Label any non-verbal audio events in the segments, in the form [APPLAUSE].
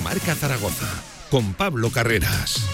Marca Zaragoza con Pablo Carreras.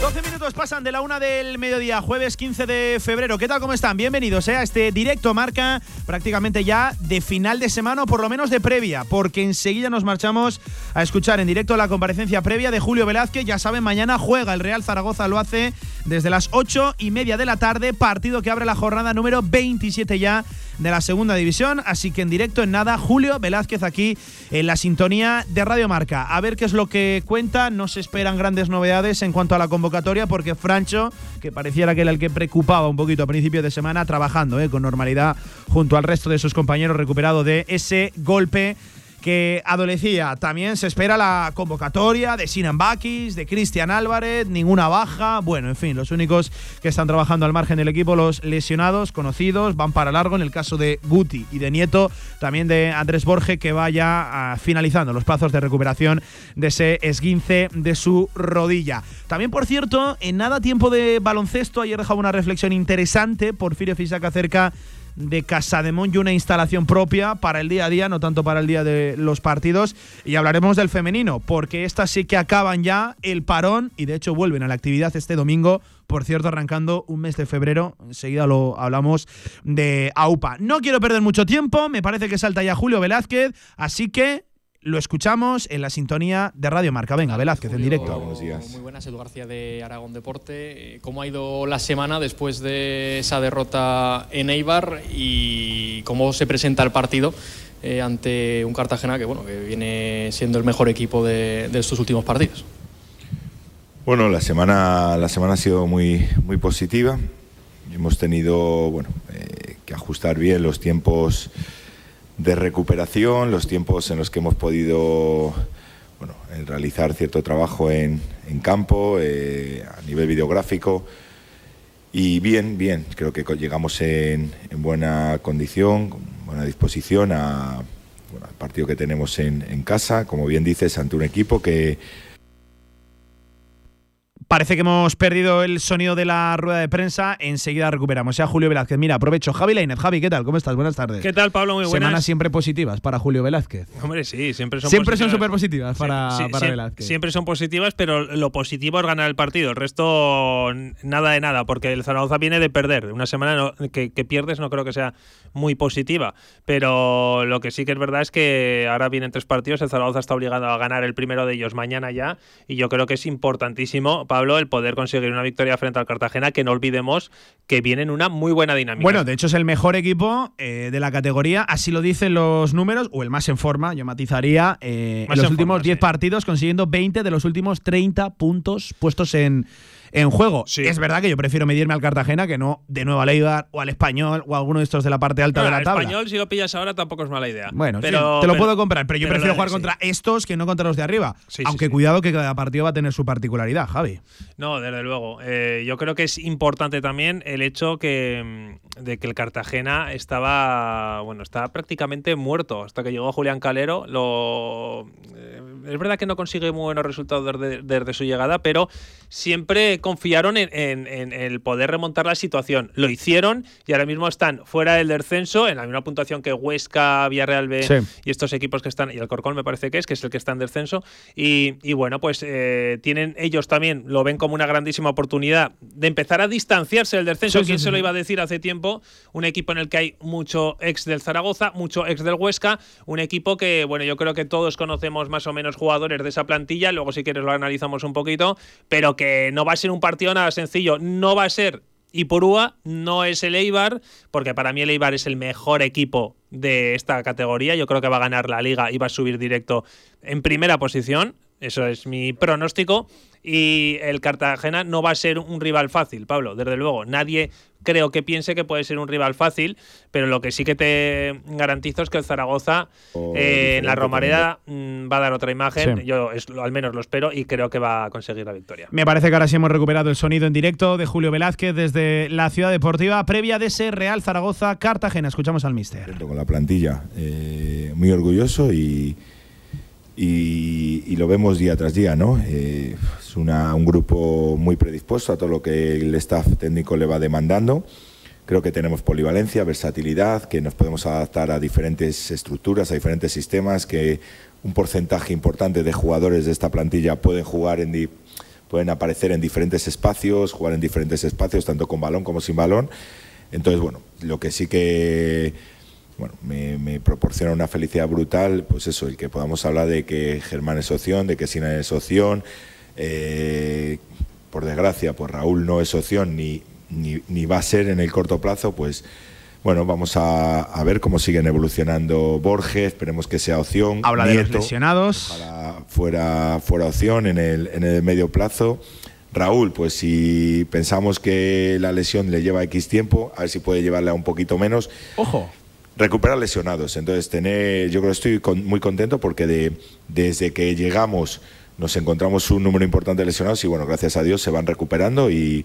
12 minutos pasan de la una del mediodía, jueves 15 de febrero. ¿Qué tal? ¿Cómo están? Bienvenidos eh, a este directo marca prácticamente ya de final de semana o por lo menos de previa, porque enseguida nos marchamos a escuchar en directo la comparecencia previa de Julio Velázquez. Ya saben, mañana juega el Real Zaragoza, lo hace desde las 8 y media de la tarde, partido que abre la jornada número 27 ya de la segunda división. Así que en directo, en nada, Julio Velázquez aquí en la sintonía de Radio Marca. A ver qué es lo que cuenta. No se esperan grandes novedades en cuanto a la convocatoria porque Francho, que pareciera que era el que preocupaba un poquito a principio de semana, trabajando eh, con normalidad junto al resto de sus compañeros recuperado de ese golpe que adolecía. También se espera la convocatoria de Sinan Bakis, de Cristian Álvarez, ninguna baja. Bueno, en fin, los únicos que están trabajando al margen del equipo, los lesionados, conocidos, van para largo en el caso de Guti y de Nieto, también de Andrés Borge, que vaya ah, finalizando los plazos de recuperación de ese esguince de su rodilla. También, por cierto, en nada tiempo de baloncesto, ayer dejaba una reflexión interesante, Porfirio Fisaca acerca de Casa de y una instalación propia para el día a día, no tanto para el día de los partidos. Y hablaremos del femenino, porque estas sí que acaban ya el parón y de hecho vuelven a la actividad este domingo. Por cierto, arrancando un mes de febrero, enseguida lo hablamos de AUPA. No quiero perder mucho tiempo, me parece que salta ya Julio Velázquez, así que lo escuchamos en la sintonía de Radio Marca. Venga, Velázquez, en directo. buenos días. Muy buenas, Edu García de Aragón Deporte. ¿Cómo ha ido la semana después de esa derrota en Eibar y cómo se presenta el partido eh, ante un Cartagena que, bueno, que viene siendo el mejor equipo de, estos últimos partidos? Bueno, la semana, la semana ha sido muy, muy positiva. Hemos tenido bueno, eh, que ajustar bien los tiempos de recuperación, los tiempos en los que hemos podido bueno, realizar cierto trabajo en, en campo, eh, a nivel videográfico. Y bien, bien, creo que llegamos en, en buena condición, con buena disposición a, bueno, al partido que tenemos en, en casa, como bien dices, ante un equipo que Parece que hemos perdido el sonido de la rueda de prensa. Enseguida recuperamos. Ya Julio Velázquez. Mira, aprovecho. Javi Lainez. Javi, ¿qué tal? ¿Cómo estás? Buenas tardes. ¿Qué tal, Pablo? Muy buenas. Semanas siempre positivas para Julio Velázquez. Hombre, sí, siempre son Siempre son súper positivas para, para Velázquez. Siempre son positivas, pero lo positivo es ganar el partido. El resto, nada de nada, porque el Zaragoza viene de perder. Una semana que, que pierdes no creo que sea muy positiva. Pero lo que sí que es verdad es que ahora vienen tres partidos. El Zaragoza está obligado a ganar el primero de ellos mañana ya. Y yo creo que es importantísimo, Pablo, el poder conseguir una victoria frente al Cartagena, que no olvidemos que viene en una muy buena dinámica. Bueno, de hecho es el mejor equipo eh, de la categoría, así lo dicen los números, o el más en forma, yo matizaría, eh, en los últimos 10 partidos consiguiendo 20 de los últimos 30 puntos puestos en en juego. Es verdad que yo prefiero medirme al Cartagena que no de nuevo al Eibar o al Español o a alguno de estos de la parte alta de la tabla. Español, si lo pillas ahora, tampoco es mala idea. Bueno, pero, te lo puedo comprar, pero yo prefiero jugar contra estos que no contra los de arriba. Aunque cuidado que cada partido va a tener su particularidad, Javi. No, desde luego. Eh, yo creo que es importante también el hecho que, mm, de que el Cartagena estaba, bueno, estaba prácticamente muerto hasta que llegó Julián Calero. Lo, eh, es verdad que no consigue muy buenos resultados desde, desde su llegada, pero siempre confiaron en, el poder remontar la situación. Lo hicieron y ahora mismo están fuera del descenso, en la misma puntuación que Huesca, Villarreal B y estos equipos que están, y el Corcón me parece que es, que es el que está en descenso. Y, bueno, pues eh, tienen ellos también, lo ven como una grandísima oportunidad de empezar a distanciarse del descenso. ¿Quién se lo iba a decir hace tiempo? Un equipo en el que hay mucho ex del Zaragoza, mucho ex del Huesca, un equipo que, bueno, yo creo que todos conocemos más o menos jugadores de esa plantilla, luego si quieres lo analizamos un poquito, pero que no va a ser un partido nada sencillo. No va a ser y no es el Eibar, porque para mí el Eibar es el mejor equipo de esta categoría. Yo creo que va a ganar la liga y va a subir directo en primera posición. Eso es mi pronóstico. Y el Cartagena no va a ser un rival fácil, Pablo, desde luego. Nadie creo que piense que puede ser un rival fácil, pero lo que sí que te garantizo es que el Zaragoza eh, en la Romareda mm, va a dar otra imagen. Yo al menos lo espero y creo que va a conseguir la victoria. Me parece que ahora sí hemos recuperado el sonido en directo de Julio Velázquez desde la Ciudad Deportiva, previa de ese Real Zaragoza Cartagena. Escuchamos al mister. Con la plantilla, eh, muy orgulloso y, y, lo vemos día tras día, ¿no? Eh, es una, un grupo muy predispuesto a todo lo que el staff técnico le va demandando, Creo que tenemos polivalencia, versatilidad, que nos podemos adaptar a diferentes estructuras, a diferentes sistemas, que un porcentaje importante de jugadores de esta plantilla pueden jugar en pueden aparecer en diferentes espacios, jugar en diferentes espacios, tanto con balón como sin balón. Entonces, bueno, lo que sí que bueno, me, proporciona una felicidad brutal, pues eso, el que podamos hablar de que Germán es opción, de que Sina es opción. Eh, por desgracia, pues Raúl no es opción ni, ni, va a ser en el corto plazo, pues bueno, vamos a, ver cómo siguen evolucionando Borges, esperemos que sea opción. Habla de los lesionados. fuera, fuera opción en el, en el medio plazo. Raúl, pues si pensamos que la lesión le lleva X tiempo, a ver si puede llevarle a un poquito menos. Ojo. Recuperar lesionados. Entonces, tener, yo creo que estoy muy contento porque de, desde que llegamos nos encontramos un número importante de lesionados y bueno, gracias a Dios se van recuperando y,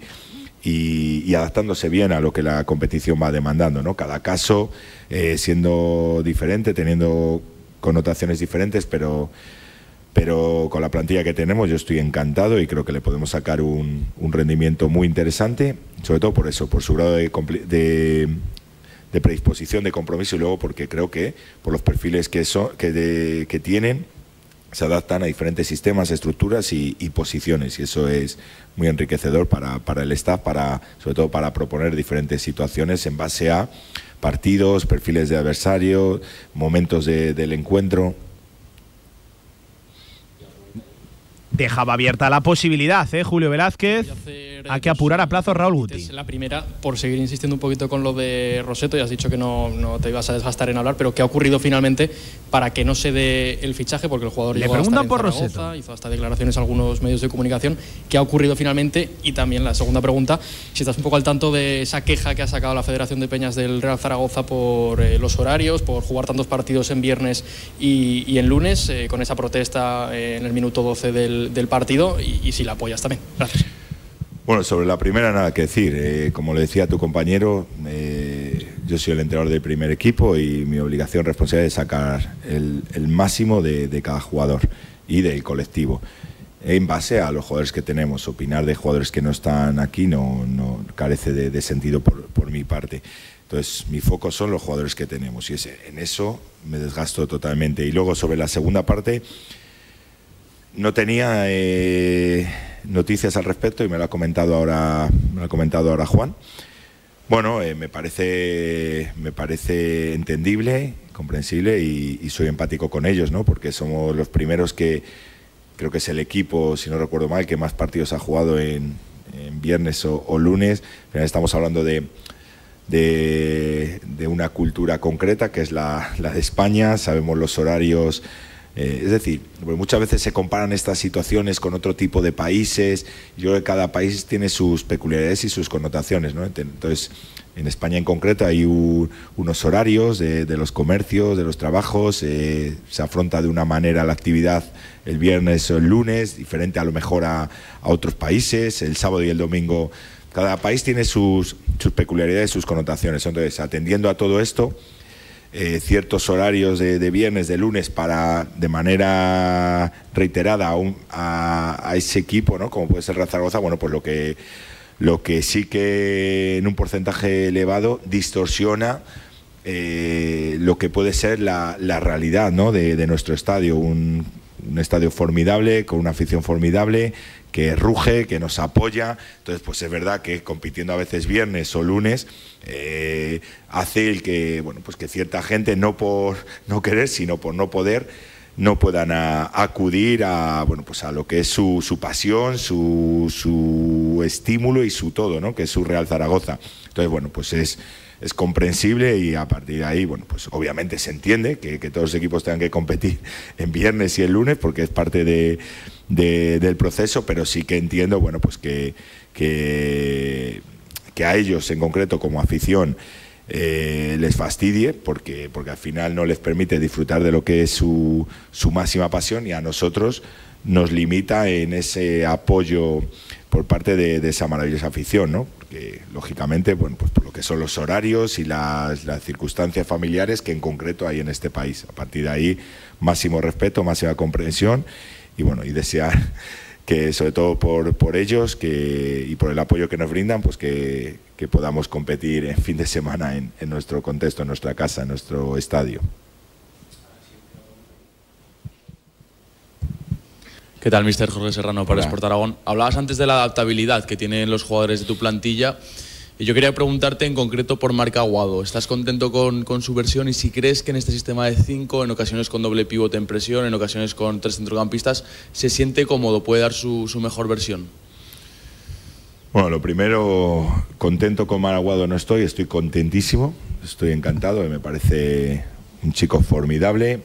y, adaptándose bien a lo que la competición va demandando, ¿no? Cada caso eh, siendo diferente, teniendo connotaciones diferentes, pero, pero con la plantilla que tenemos yo estoy encantado y creo que le podemos sacar un, rendimiento muy interesante, sobre todo por eso, por su grado de, de, predisposición, de compromiso y luego porque creo que por los perfiles que, son, que, que tienen se adaptan a diferentes sistemas, estructuras y, posiciones y eso es muy enriquecedor para, para, el staff, para, sobre todo para proponer diferentes situaciones en base a partidos, perfiles de adversario, momentos del encuentro. Dejaba abierta la posibilidad, ¿eh? Julio Velázquez. Hay que apurar a plazo Raúl Guti. La primera, por seguir insistiendo un poquito con lo de Roseto, ya has dicho que no, no, te ibas a desgastar en hablar, pero ¿qué ha ocurrido finalmente para que no se dé el fichaje? Porque el jugador Le preguntan por Roseto. hizo hasta declaraciones a algunos medios de comunicación. ¿Qué ha ocurrido finalmente? Y también la segunda pregunta, si estás un poco al tanto de esa queja que ha sacado la Federación de Peñas del Real Zaragoza por eh, los horarios, por jugar tantos partidos en viernes y, en lunes, eh, con esa protesta eh, en el minuto 12 del, del partido y, si la apoyas también. Gracias. Bueno, sobre la primera nada que decir. Eh, como le decía tu compañero, eh, yo soy el entrenador del primer equipo y mi obligación responsable es sacar el, máximo de, cada jugador y del colectivo. En base a los jugadores que tenemos, opinar de jugadores que no están aquí no, no carece de, sentido por, por, mi parte. Entonces, mi foco son los jugadores que tenemos y en eso me desgasto totalmente. Y luego, sobre la segunda parte, no tenía eh, noticias al respecto y me lo ha comentado ahora, me lo ha comentado ahora Juan. Bueno, eh, me parece me parece entendible, comprensible y, soy empático con ellos, ¿no? Porque somos los primeros que creo que es el equipo, si no recuerdo mal, que más partidos ha jugado en, viernes o, lunes. Estamos hablando de, de, una cultura concreta que es la, la de España. Sabemos los horarios eh, es decir, muchas veces se comparan estas situaciones con otro tipo de países. Yo creo que cada país tiene sus peculiaridades y sus connotaciones. ¿no? Entonces, en España en concreto hay unos horarios de, los comercios, de los trabajos. Eh, se afronta de una manera la actividad el viernes o el lunes, diferente a lo mejor a, otros países. El sábado y el domingo. Cada país tiene sus, sus peculiaridades, sus connotaciones. Entonces, atendiendo a todo esto, eh, ciertos horarios de, viernes, de lunes, para de manera reiterada a, ese equipo, ¿no? como puede ser Zaragoza, bueno, pues lo que, lo que sí que en un porcentaje elevado distorsiona eh, lo que puede ser la, realidad ¿no? de, nuestro estadio, un, un estadio formidable, con una afición formidable, ruge, que nos apoya. Entonces, pues es verdad que compitiendo a veces viernes o lunes eh, hace el que, bueno, pues que cierta gente no por no querer, sino por no poder, no puedan acudir a, bueno, pues a lo que es su, su pasión, su, su, estímulo y su todo, ¿no? Que es su Real Zaragoza. Entonces, bueno, pues es es comprensible y a partir de ahí, bueno, pues obviamente se entiende que, que todos los equipos tengan que competir [LAUGHS] en viernes y el lunes porque es parte de, del proceso, pero sí que entiendo, bueno, pues que, que, a ellos en concreto como afición eh, les fastidie porque, porque al final no les permite disfrutar de lo que es su, su máxima pasión y a nosotros nos limita en ese apoyo por parte de, esa maravillosa afición, ¿no? Porque lógicamente, bueno, pues por lo que son los horarios y las, circunstancias familiares que en concreto hay en este país. A partir de ahí, máximo respeto, máxima comprensión y bueno, y desear [LAUGHS] que sobre todo por, por ellos que, y por el apoyo que nos brindan, pues que, podamos competir en fin de semana en nuestro contexto, en nuestra casa, en nuestro estadio. ¿Qué tal, mister Jorge Serrano para Sport Aragón? Hablabas antes de la adaptabilidad que tienen los jugadores de tu plantilla. Y yo quería preguntarte en concreto por Marca Aguado. ¿Estás contento con, con, su versión y si crees que en este sistema de cinco, en ocasiones con doble pivote en presión, en ocasiones con tres centrocampistas, se siente cómodo, puede dar su, su mejor versión? Bueno, lo primero, contento con Aguado no estoy, estoy contentísimo, estoy encantado, me parece un chico formidable,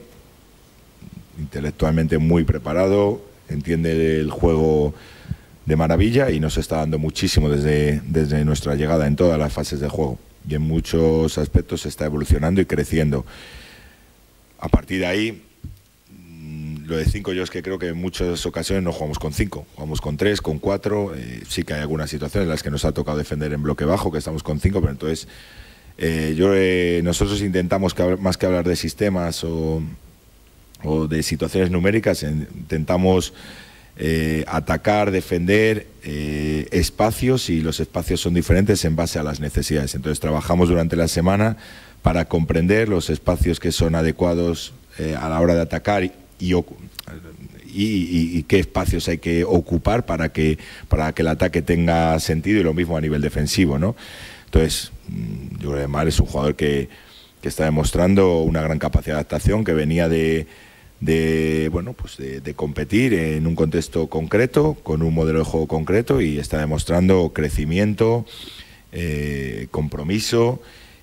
intelectualmente muy preparado, entiende el juego de maravilla y nos está dando muchísimo desde, desde nuestra llegada en todas las fases de juego. Y en muchos aspectos está evolucionando y creciendo. A partir de ahí, mm, lo de cinco yo es que creo que en muchas ocasiones no jugamos con cinco, jugamos con tres, con cuatro. Eh, sí que hay algunas situaciones en las que nos ha tocado defender en bloque bajo, que estamos con cinco, pero entonces eh, yo, eh, nosotros intentamos, que, más que hablar de sistemas o, o de situaciones numéricas, intentamos eh, atacar, defender eh, espacios y los espacios son diferentes en base a las necesidades. Entonces trabajamos durante la semana para comprender los espacios que son adecuados eh, a la hora de atacar y, qué espacios hay que ocupar para que, para que el ataque tenga sentido y lo mismo a nivel defensivo. ¿no? Entonces, mm, yo creo que Mar es un jugador que, que está demostrando una gran capacidad de adaptación, que venía de de bueno pues de, competir en un contexto concreto con un modelo de juego concreto y está demostrando crecimiento eh, compromiso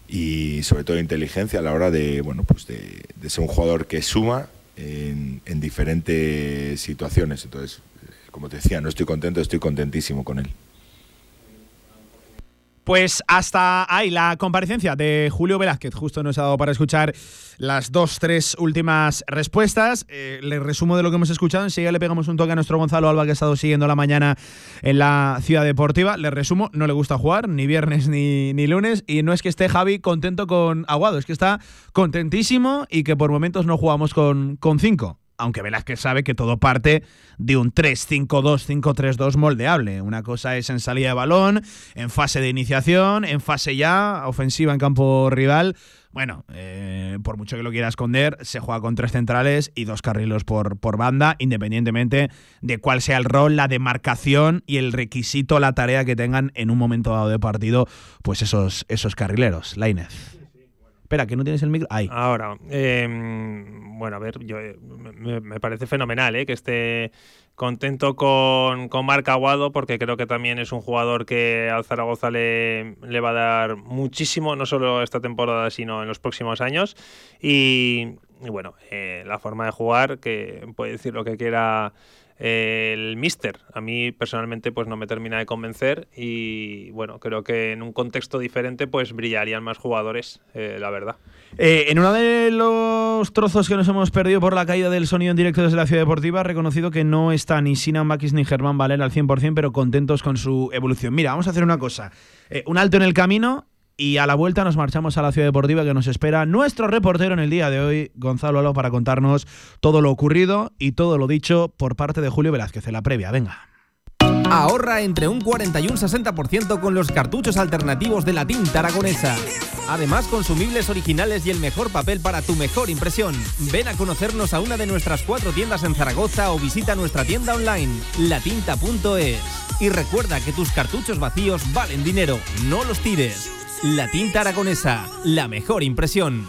y sobre todo inteligencia a la hora de bueno pues de, de ser un jugador que suma en, en, diferentes situaciones. Entonces como te decía no estoy contento estoy contentísimo con él pues hasta ahí la comparecencia de Julio Velázquez. Justo nos ha dado para escuchar las dos, tres últimas respuestas. Eh, le resumo de lo que hemos escuchado. Enseguida le pegamos un toque a nuestro Gonzalo Alba que ha estado siguiendo la mañana en la ciudad deportiva. Le resumo, no le gusta jugar ni viernes ni, ni lunes. Y no es que esté Javi contento con Aguado, es que está contentísimo y que por momentos no jugamos con, con cinco aunque Velázquez sabe que todo parte de un 3-5-2, 5-3-2 moldeable. Una cosa es en salida de balón, en fase de iniciación, en fase ya, ofensiva en campo rival. Bueno, eh, por mucho que lo quiera esconder, se juega con tres centrales y dos carrilos por, por banda, independientemente de cuál sea el rol, la demarcación y el requisito, la tarea que tengan en un momento dado de partido, pues esos, esos carrileros. Lainez. Espera, que no tienes el micro. Ahí. Ahora, eh, bueno, a ver, yo, me, me, parece fenomenal eh, que esté contento con, con Marc Aguado, porque creo que también es un jugador que al Zaragoza le, le va a dar muchísimo, no solo esta temporada, sino en los próximos años. Y, y bueno, eh, la forma de jugar, que puede decir lo que quiera el Mister. A mí personalmente pues no me termina de convencer y bueno, creo que en un contexto diferente pues brillarían más jugadores, eh, la verdad. Eh, en uno de los trozos que nos hemos perdido por la caída del sonido en directo desde la Ciudad Deportiva, ha reconocido que no está ni Sinan Makis ni Germán Valer al 100%, pero contentos con su evolución. Mira, vamos a hacer una cosa. Eh, un alto en el camino y a la vuelta nos marchamos a la ciudad deportiva que nos espera nuestro reportero en el día de hoy, Gonzalo Alba, para contarnos todo lo ocurrido y todo lo dicho por parte de Julio Velázquez en la previa. Venga. Ahorra entre un 40 y un 60% con los cartuchos alternativos de la tinta aragonesa. Además, consumibles originales y el mejor papel para tu mejor impresión. Ven a conocernos a una de nuestras cuatro tiendas en Zaragoza o visita nuestra tienda online, latinta.es. Y recuerda que tus cartuchos vacíos valen dinero, no los tires. La tinta aragonesa, la mejor impresión.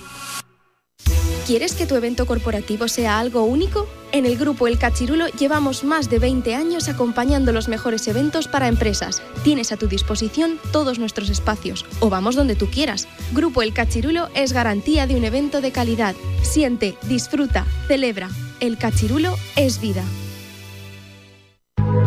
¿Quieres que tu evento corporativo sea algo único? En el grupo El Cachirulo llevamos más de 20 años acompañando los mejores eventos para empresas. Tienes a tu disposición todos nuestros espacios o vamos donde tú quieras. Grupo El Cachirulo es garantía de un evento de calidad. Siente, disfruta, celebra. El Cachirulo es vida.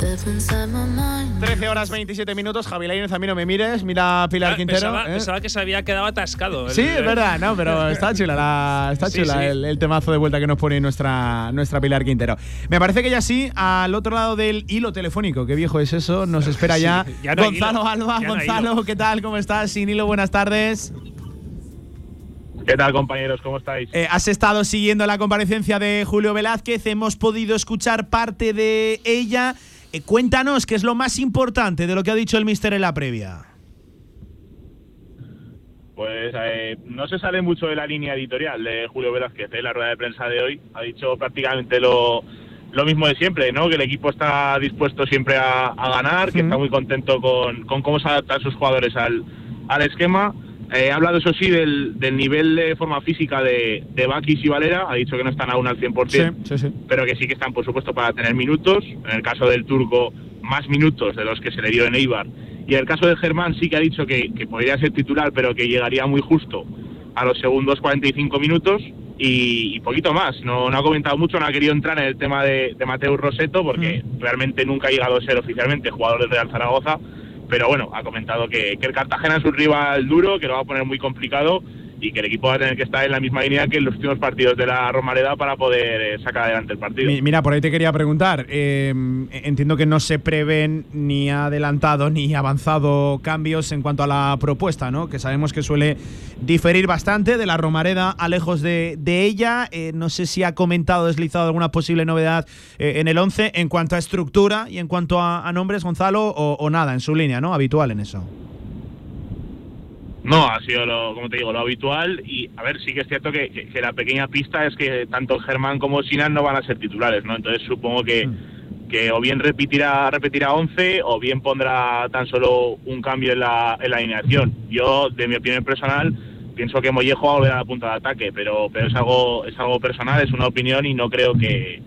13 horas 27 minutos, Javi Lainez, a mí no me mires, mira a Pilar Ah, Quintero. Pensaba, ¿eh? pensaba que se había quedado atascado. el- Sí, es verdad, no, pero [LAUGHS] está chula, la- está Sí, chula sí. El, el temazo de vuelta que nos pone nuestra, nuestra Pilar Quintero. Me parece que ya sí, al otro lado del hilo telefónico, qué viejo es eso, nos espera Sí, ya, [LAUGHS] ya no hay Gonzalo hilo, Alba. ya Gonzalo. ¿qué tal? ¿Cómo estás? Sin hilo, buenas tardes. ¿Qué tal, compañeros? ¿Cómo estáis? Eh, has estado siguiendo la comparecencia de Julio Velázquez, hemos podido escuchar parte de ella. Eh, cuéntanos qué es lo más importante de lo que ha dicho el mister en la previa. Pues eh, no se sale mucho de la línea editorial de Julio Velázquez en la rueda de prensa de hoy. Ha dicho prácticamente lo, lo mismo de siempre, ¿no? Que el equipo está dispuesto siempre a, a ganar, que está muy contento con, con cómo se adaptan sus jugadores al, al esquema. Eh, ha hablado, eso sí, del, del nivel de forma física de, de Bakis y Valera. Ha dicho que no están aún al 100%. sí, sí. pero que sí que están, por supuesto, para tener minutos. En el caso del turco, más minutos de los que se le dio en Eibar. Y en el caso de Germán, sí que ha dicho que, que podría ser titular, pero que llegaría muy justo a los segundos 45 minutos y, y poquito más. No, no ha comentado mucho, no ha querido entrar en el tema de, de Mateus Roseto, porque realmente nunca ha llegado a ser oficialmente jugador del Real Zaragoza. Pero bueno, ha comentado que, que el Cartagena es un rival duro, que lo va a poner muy complicado y que el equipo va a tener que estar en la misma línea que en los últimos partidos de la Romareda para poder eh, sacar adelante el partido. Mi- Mira, por ahí te quería preguntar. eh, entiendo que no se prevén ni adelantado ni avanzado cambios en cuanto a la propuesta, ¿no? Que sabemos que suele diferir bastante de la Romareda a lejos de, ella. Eh, no sé si ha comentado, deslizado alguna posible novedad eh, en el 11 en cuanto a estructura y en cuanto a, a nombres, Gonzalo, o, o nada, en su línea, ¿no? Habitual en eso. No, ha sido, lo, como te digo, lo habitual. Y a ver, sí que es cierto que, que- que la pequeña pista es que tanto Germán como Sinan no van a ser titulares, ¿no? Entonces supongo que, que o bien repetirá, repetirá 11 o bien pondrá tan solo un cambio en la, en la alineación. Yo, de mi opinión personal, pienso que Mollejo va a volver a la punta de ataque, pero, pero es, algo, es algo personal, es una opinión y no creo que,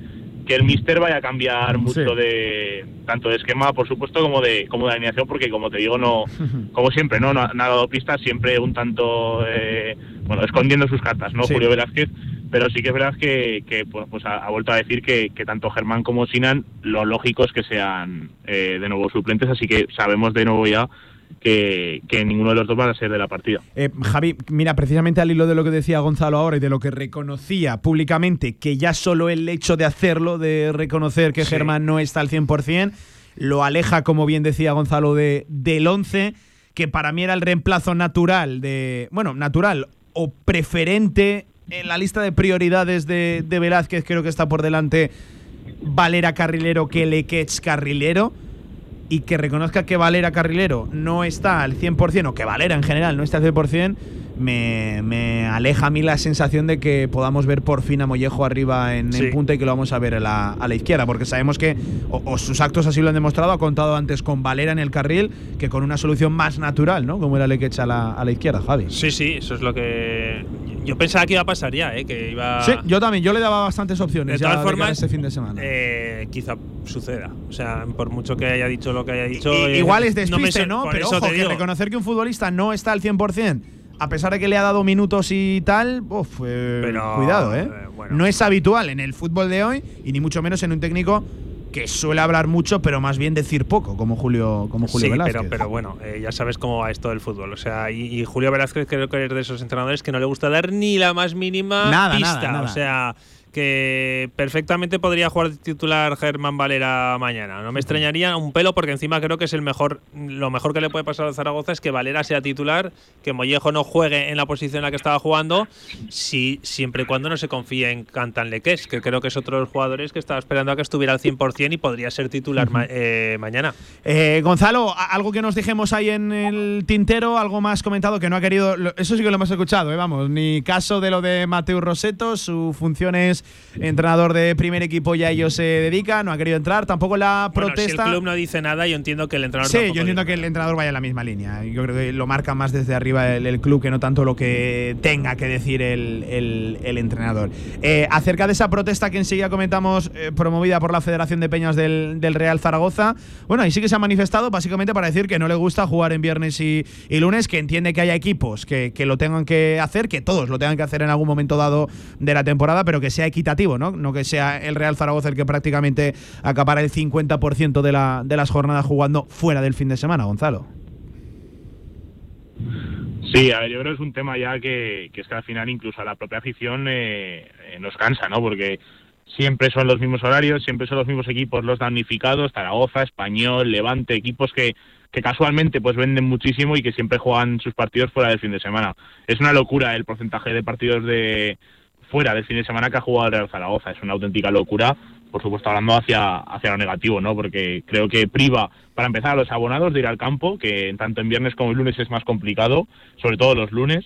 que el Mister vaya a cambiar mucho Sí. de tanto de esquema, por supuesto, como de, como de alineación, porque como te digo, no, [LAUGHS] como siempre, no, no, ha no ha dado pistas, siempre un tanto, eh, bueno, escondiendo sus cartas, ¿no? Sí. Julio Velázquez, pero sí que es verdad que, que, pues, pues ha, ha vuelto a decir que, que tanto Germán como Sinan, lo lógico es que sean eh, de nuevo suplentes, así que sabemos de nuevo ya que, que ninguno de los dos va a ser de la partida. Eh, Javi, mira, precisamente al hilo de lo que decía Gonzalo ahora y de lo que reconocía públicamente, que ya solo el hecho de hacerlo, de reconocer que Sí. Germán no está al 100%, lo aleja, como bien decía Gonzalo, de, del 11, que para mí era el reemplazo natural de. Bueno, natural o preferente en la lista de prioridades de, de Velázquez, creo que está por delante Valera Carrilero que Lequech Carrilero y que reconozca que Valera Carrilero no está al 100%, o que Valera en general no está al 100%, me, me aleja a mí la sensación de que podamos ver por fin a Mollejo arriba en, Sí. en punta y que lo vamos a ver a la, a la izquierda, porque sabemos que, o, o sus actos así lo han demostrado, ha contado antes con Valera en el carril que con una solución más natural, ¿no? Como era Lequech a la, a la izquierda, Javi. Sí, sí, eso es lo que. Yo pensaba que iba a pasar ya, ¿eh? que iba. Sí, yo también, yo le daba bastantes opciones De ya todas de cara a formas, este fin de semana. eh, quizá suceda. O sea, por mucho que haya dicho lo que haya dicho. I- eh, igual es no despiste, ¿no? por Pero ojo, que digo. reconocer que un futbolista no está al 100%, a pesar de que le ha dado minutos y tal, uf, eh, Pero, cuidado, ¿eh? eh, bueno. No es habitual en el fútbol de hoy y ni mucho menos en un técnico que suele hablar mucho, pero más bien decir poco, como Julio, como Julio sí, Velázquez. pero, pero bueno, eh, ya sabes cómo va esto del fútbol. O sea, y, y Julio Velázquez creo que es de esos entrenadores que no le gusta dar ni la más mínima Nada, pista. nada, nada. O sea, que perfectamente podría jugar de titular Germán Valera mañana. No me extrañaría un pelo porque encima creo que es el mejor, lo mejor que le puede pasar al Zaragoza es que Valera sea titular, que Mollejo no juegue en la posición en la que estaba jugando, si, siempre y cuando no se confíe en Cantan Leques, que creo que es otro de los jugadores que estaba esperando a que estuviera al 100% y podría ser titular ma- eh, mañana. Eh, Gonzalo, a- algo que nos dijimos ahí en el tintero, algo más comentado que no ha querido. Eso sí que lo hemos escuchado, ¿eh? vamos. Ni caso de lo de Mateo Roseto, su función es entrenador de primer equipo y a ello se dedica, no ha querido entrar. Tampoco la Bueno, si protesta. el club no dice nada, yo entiendo que el entrenador Sí, yo entiendo que el entrenador vaya en la misma línea. Yo creo que lo marca más desde arriba el, el club que no tanto lo que tenga que decir el, el- el entrenador. Eh, acerca de esa protesta que enseguida comentamos, eh, promovida por la Federación de Peñas del, del Real Zaragoza, bueno, ahí sí que se ha manifestado básicamente para decir que no le gusta jugar en viernes y, y lunes, que entiende que haya equipos que, que lo tengan que hacer, que todos lo tengan que hacer en algún momento dado de la temporada, pero que sea equitativo, ¿no? No que sea el Real Zaragoza el que prácticamente acapara el 50% de, la, de las jornadas jugando fuera del fin de semana, Gonzalo. Sí, a ver, yo creo que es un tema ya que, que es que al final incluso a la propia afición eh, nos cansa, ¿no? Porque siempre son los mismos horarios, siempre son los mismos equipos los damnificados, Zaragoza, Español, Levante, equipos que casualmente pues venden muchísimo y que siempre juegan sus partidos fuera del fin de semana. Es una locura el porcentaje de partidos de fuera del fin de semana que ha jugado el Real Zaragoza, es una auténtica locura, por supuesto hablando hacia, hacia lo negativo, ¿no? Porque creo que priva, para empezar, a los abonados de ir al campo, que tanto en viernes como en lunes es más complicado, sobre todo los lunes,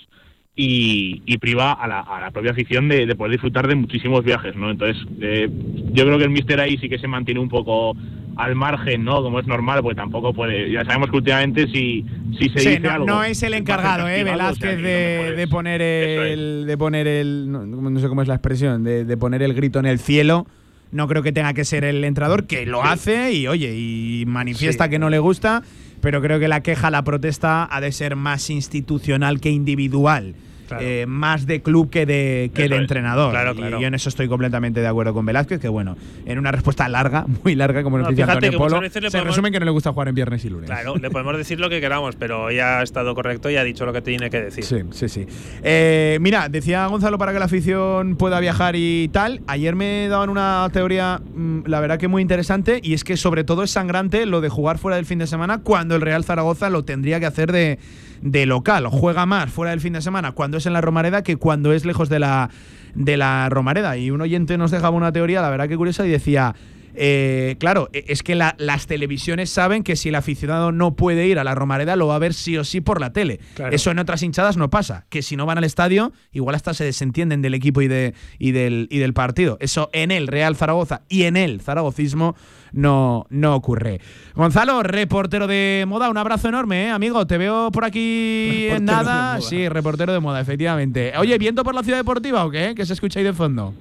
y, y priva a la, a la, propia afición de, de, poder disfrutar de muchísimos viajes, ¿no? Entonces, eh, yo creo que el Mister ahí sí que se mantiene un poco al margen, ¿no? Como es normal, porque tampoco puede. Ya sabemos que últimamente si, si se sí, dice no, algo. No es el encargado, ¿eh? Velázquez o sea, de, no de, poner el. Es. De poner el. No, no, sé cómo es la expresión, de, de, poner el grito en el cielo. No creo que tenga que ser el entrador, que lo hace y, oye, y manifiesta sí. que no le gusta, pero creo que la queja, la protesta ha de ser más institucional que individual. Claro. Eh, más de club que de, que de entrenador. Claro, claro. Y yo en eso estoy completamente de acuerdo con Velázquez, que bueno, en una respuesta larga, [LAUGHS] muy larga, como nos no, dice Antonio Polo, se podemos... resume que no le gusta jugar en viernes y lunes. Claro, le podemos decir lo que queramos, pero ya ha estado correcto y ha dicho lo que tiene que decir. Sí, sí, sí. Eh, mira, decía Gonzalo para que la afición pueda viajar y tal. Ayer me daban una teoría, mmm, la verdad que muy interesante, y es que sobre todo es sangrante lo de jugar fuera del fin de semana cuando el Real Zaragoza lo tendría que hacer de de local. Juega más fuera del fin de semana cuando es en la Romareda que cuando es lejos de la, de la Romareda. Y un oyente nos dejaba una teoría, la verdad que curiosa, y decía. Eh, claro, es que la, las televisiones saben que si el aficionado no puede ir a la Romareda, lo va a ver sí o sí por la tele. Claro. Eso en otras hinchadas no pasa. Que si no van al estadio, igual hasta se desentienden del equipo y, de, y, del, y del partido. Eso en el Real Zaragoza y en el zaragocismo no, no ocurre. Gonzalo, reportero de moda, un abrazo enorme, ¿eh? amigo. Te veo por aquí en nada. Sí, reportero de moda, efectivamente. Oye, ¿viento por la ciudad deportiva o qué? Que se escucha ahí de fondo.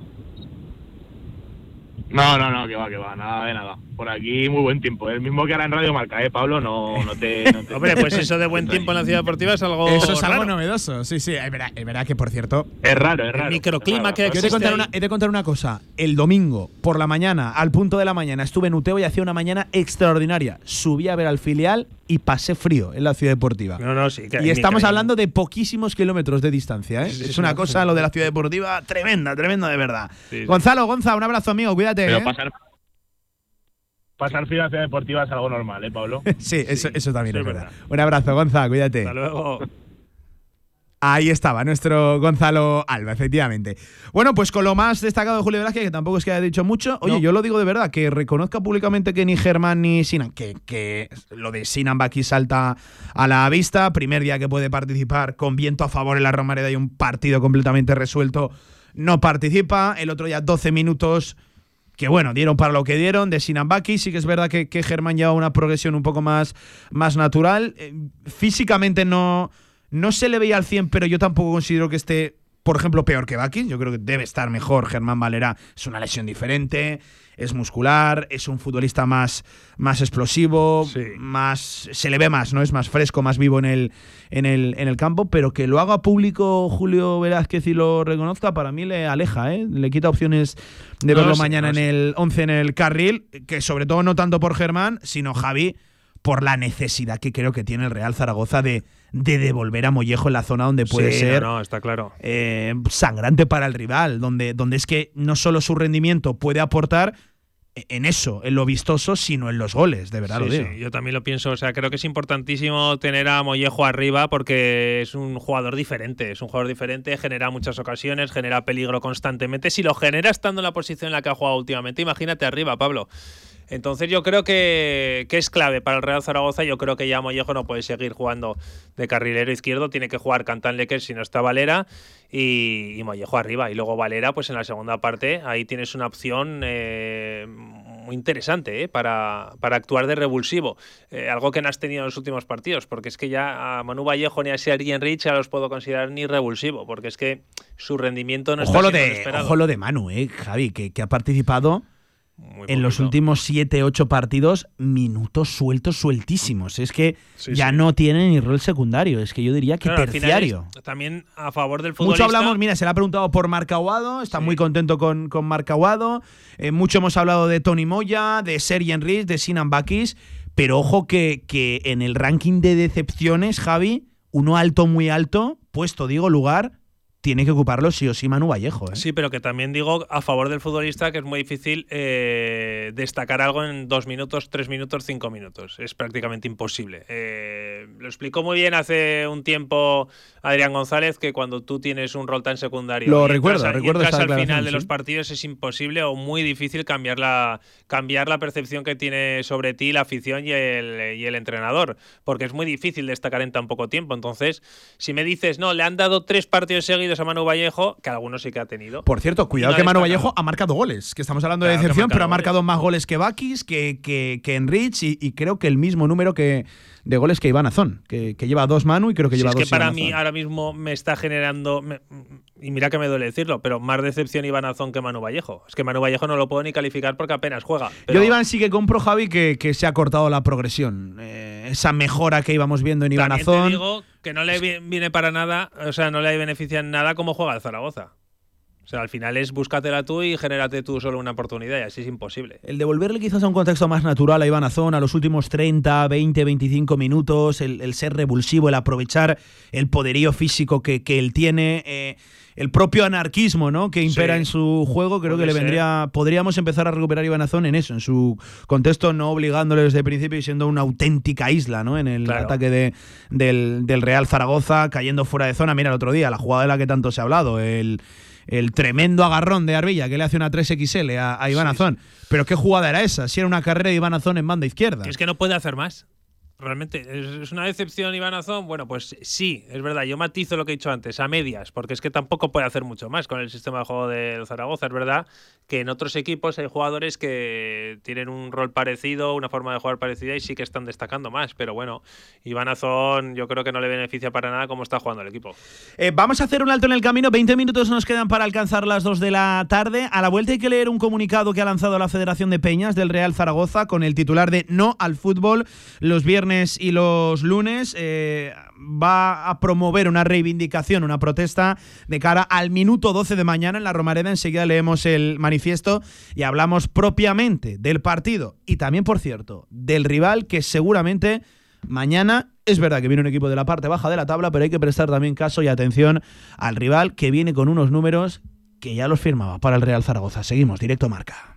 No, no, no, que va, que va, nada de nada. Por aquí muy buen tiempo. El mismo que ahora en Radio Marca, ¿eh, Pablo? No, no, te, no te Hombre, pues eso de buen tiempo en la ciudad deportiva es algo. Eso es algo raro. novedoso, sí, sí. Es verdad, es verdad que, por cierto. Es raro, es raro. El microclima es que raro. Yo te contar una, he de contar una cosa. El domingo, por la mañana, al punto de la mañana, estuve en Uteo y hacía una mañana extraordinaria. Subí a ver al filial y pasé frío en la ciudad deportiva. No, no, sí. que Y estamos hablando de poquísimos kilómetros de distancia, ¿eh? Sí, sí, es una sí. cosa, lo de la ciudad deportiva, tremenda, tremenda de verdad. Sí, sí. Gonzalo, Gonza, un abrazo, amigo, cuídate. Pero ¿eh? pasar, pasar frío en la ciudad deportiva es algo normal, ¿eh, Pablo? [LAUGHS] Sí, eso, eso también sí, es verdad. verdad. Un abrazo, Gonza, cuídate. Hasta luego. Ahí estaba nuestro Gonzalo Alba, efectivamente. Bueno, pues con lo más destacado de Julio Velázquez, que tampoco es que haya dicho mucho. Oye, No. yo lo digo de verdad, que reconozca públicamente que ni Germán ni Sinan, que, que lo de Sinan aquí salta a la vista. Primer día que puede participar con viento a favor en la Romareda y un partido completamente resuelto, no participa. El otro día 12 minutos que bueno, dieron para lo que dieron de Sinambaki. Sí que es verdad que, que Germán lleva una progresión un poco más, más natural. Eh, físicamente no, no se le veía al 100, pero yo tampoco considero que esté, por ejemplo, peor que Baki. Yo creo que debe estar mejor. Germán Valera es una lesión diferente, es muscular, es un futbolista más, más explosivo, Sí. más se le ve más, ¿no? Es más fresco, más vivo en el, en el, en el campo, pero que lo haga público Julio Velázquez y lo reconozca, para mí le aleja, ¿eh? Le quita opciones de No, verlo sí, mañana no, en el 11 en el carril, que sobre todo no tanto por Germán, sino Javi por la necesidad que creo que tiene el Real Zaragoza de, de devolver a Mollejo en la zona donde puede Sí, ser No, no, está claro. eh, sangrante para el rival, donde, donde es que no solo su rendimiento puede aportar en eso, en lo vistoso, sino en los goles, de verdad Sí, lo digo. sí, yo también lo pienso. O sea, creo que es importantísimo tener a Mollejo arriba porque es un jugador diferente. Es un jugador diferente, genera muchas ocasiones, genera peligro constantemente. Si lo genera estando en la posición en la que ha jugado últimamente, imagínate arriba, Pablo. Entonces yo creo que, que es clave para el Real Zaragoza. Yo creo que ya Mollejo no puede seguir jugando de carrilero izquierdo. Tiene que jugar Cantán Lecker si no está Valera y, y Mollejo arriba. Y luego Valera, pues en la segunda parte, ahí tienes una opción eh, muy interesante eh, para, para actuar de revulsivo. Eh, algo que no has tenido en los últimos partidos, porque es que ya a Manu Vallejo ni a Sergi Enrich ya los puedo considerar ni revulsivo, porque es que su rendimiento no Ojo está lo, de, esperado. ojo lo de Manu, eh, Javi, que, que ha participado en los últimos 7, 8 partidos, minutos sueltos, sueltísimos. Es que ya no tiene ni rol secundario, es que yo diría que terciario. también a favor del fútbol. Mucho hablamos, mira, se le ha preguntado por Marcahuado, está muy contento con, con Marcahuado. Eh, mucho hemos hablado de Tony Moya, de Sergi Enrich, de Sinan Bakis. Pero ojo que, que en el ranking de decepciones, Javi, uno alto, muy alto, puesto, digo, lugar, tiene que ocuparlo sí o sí Manu Vallejo. ¿eh? Sí, pero que también digo a favor del futbolista que es muy difícil eh, destacar algo en dos minutos, tres minutos, cinco minutos. Es prácticamente imposible. Eh, lo explicó muy bien hace un tiempo Adrián González que cuando tú tienes un rol tan secundario lo recuerdo, recuerdo al final de los partidos es imposible o muy difícil cambiar la, cambiar la percepción que tiene sobre ti la afición y el, y el entrenador, porque es muy difícil destacar en tan poco tiempo. Entonces, si me dices, no, le han dado tres partidos seguidos a Manu Vallejo, que algunos sí que ha tenido. Por cierto, cuidado que Manu Vallejo ha marcado goles, que estamos hablando de decepción, pero ha marcado más goles que Bakis, que, que, que Enrich y, creo que el mismo número que de goles que Iván Azón, que, lleva dos Manu y creo que lleva dos. Es que para mí ahora mismo me está generando, y mira que me duele decirlo, pero más decepción Iván Azón que Manu Vallejo. Es que Manu Vallejo no lo puedo ni calificar porque apenas juega. Yo de Iván sí que compro, Javi, que, que se ha cortado la progresión. Eh, esa mejora que íbamos viendo en Iván Azón. digo que no le viene para nada, o sea, no le beneficia en nada como juega el Zaragoza. O sea, al final es búscatela tú y genérate tú solo una oportunidad y así es imposible. El devolverle quizás a un contexto más natural a Iván Azón, a los últimos 30, 20, 25 minutos, el, ser revulsivo, el aprovechar el poderío físico que, él tiene, eh, el propio anarquismo ¿no? que impera en su juego, creo que le vendría. Podríamos empezar a recuperar a Iván Azón en eso, en su contexto, no obligándole desde el principio y siendo una auténtica isla ¿no? en el ataque de, del, del Real Zaragoza, cayendo fuera de zona. Mira, el otro día, la jugada de la que tanto se ha hablado, el el tremendo agarrón de Arbilla que le hace una 3XL a, Iván Azón. Pero qué jugada era esa, si era una carrera de Iván Azón en banda izquierda. Es que no puede hacer más. Realmente, ¿es una decepción Iván Azón? Bueno, pues sí, es verdad. Yo matizo lo que he dicho antes, a medias, porque es que tampoco puede hacer mucho más con el sistema de juego del Zaragoza. Es verdad que en otros equipos hay jugadores que tienen un rol parecido, una forma de jugar parecida y sí que están destacando más. Pero bueno, Iván Azón yo creo que no le beneficia para nada cómo está jugando el equipo. Eh, vamos a hacer un alto en el camino. 20 minutos nos quedan para alcanzar las 2 de la tarde. A la vuelta hay que leer un comunicado que ha lanzado la Federación de Peñas del Real Zaragoza con el titular de No al fútbol los viernes y los lunes eh, va a promover una reivindicación, una protesta de cara al minuto 12 de mañana en la Romareda. Enseguida leemos el manifiesto y hablamos propiamente del partido y también, por cierto, del rival que seguramente mañana es verdad que viene un equipo de la parte baja de la tabla, pero hay que prestar también caso y atención al rival que viene con unos números que ya los firmaba para el Real Zaragoza. Seguimos, directo marca.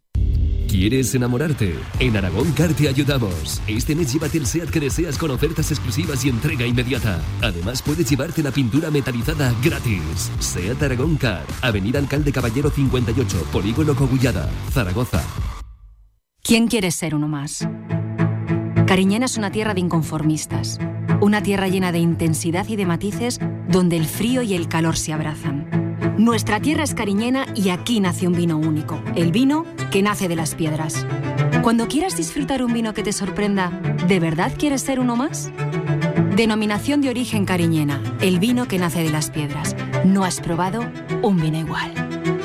¿Quieres enamorarte? En Aragón Car te ayudamos. Este mes llévate el SEAT que deseas con ofertas exclusivas y entrega inmediata. Además puedes llevarte la pintura metalizada gratis. SEAT Aragón Car, Avenida Alcalde Caballero 58, Polígono Cogullada, Zaragoza. ¿Quién quiere ser uno más? Cariñena es una tierra de inconformistas. Una tierra llena de intensidad y de matices donde el frío y el calor se abrazan nuestra tierra es cariñena y aquí nace un vino único, el vino que nace de las piedras. Cuando quieras disfrutar un vino que te sorprenda, ¿de verdad quieres ser uno más? Denominación de origen cariñena, el vino que nace de las piedras. No has probado un vino igual.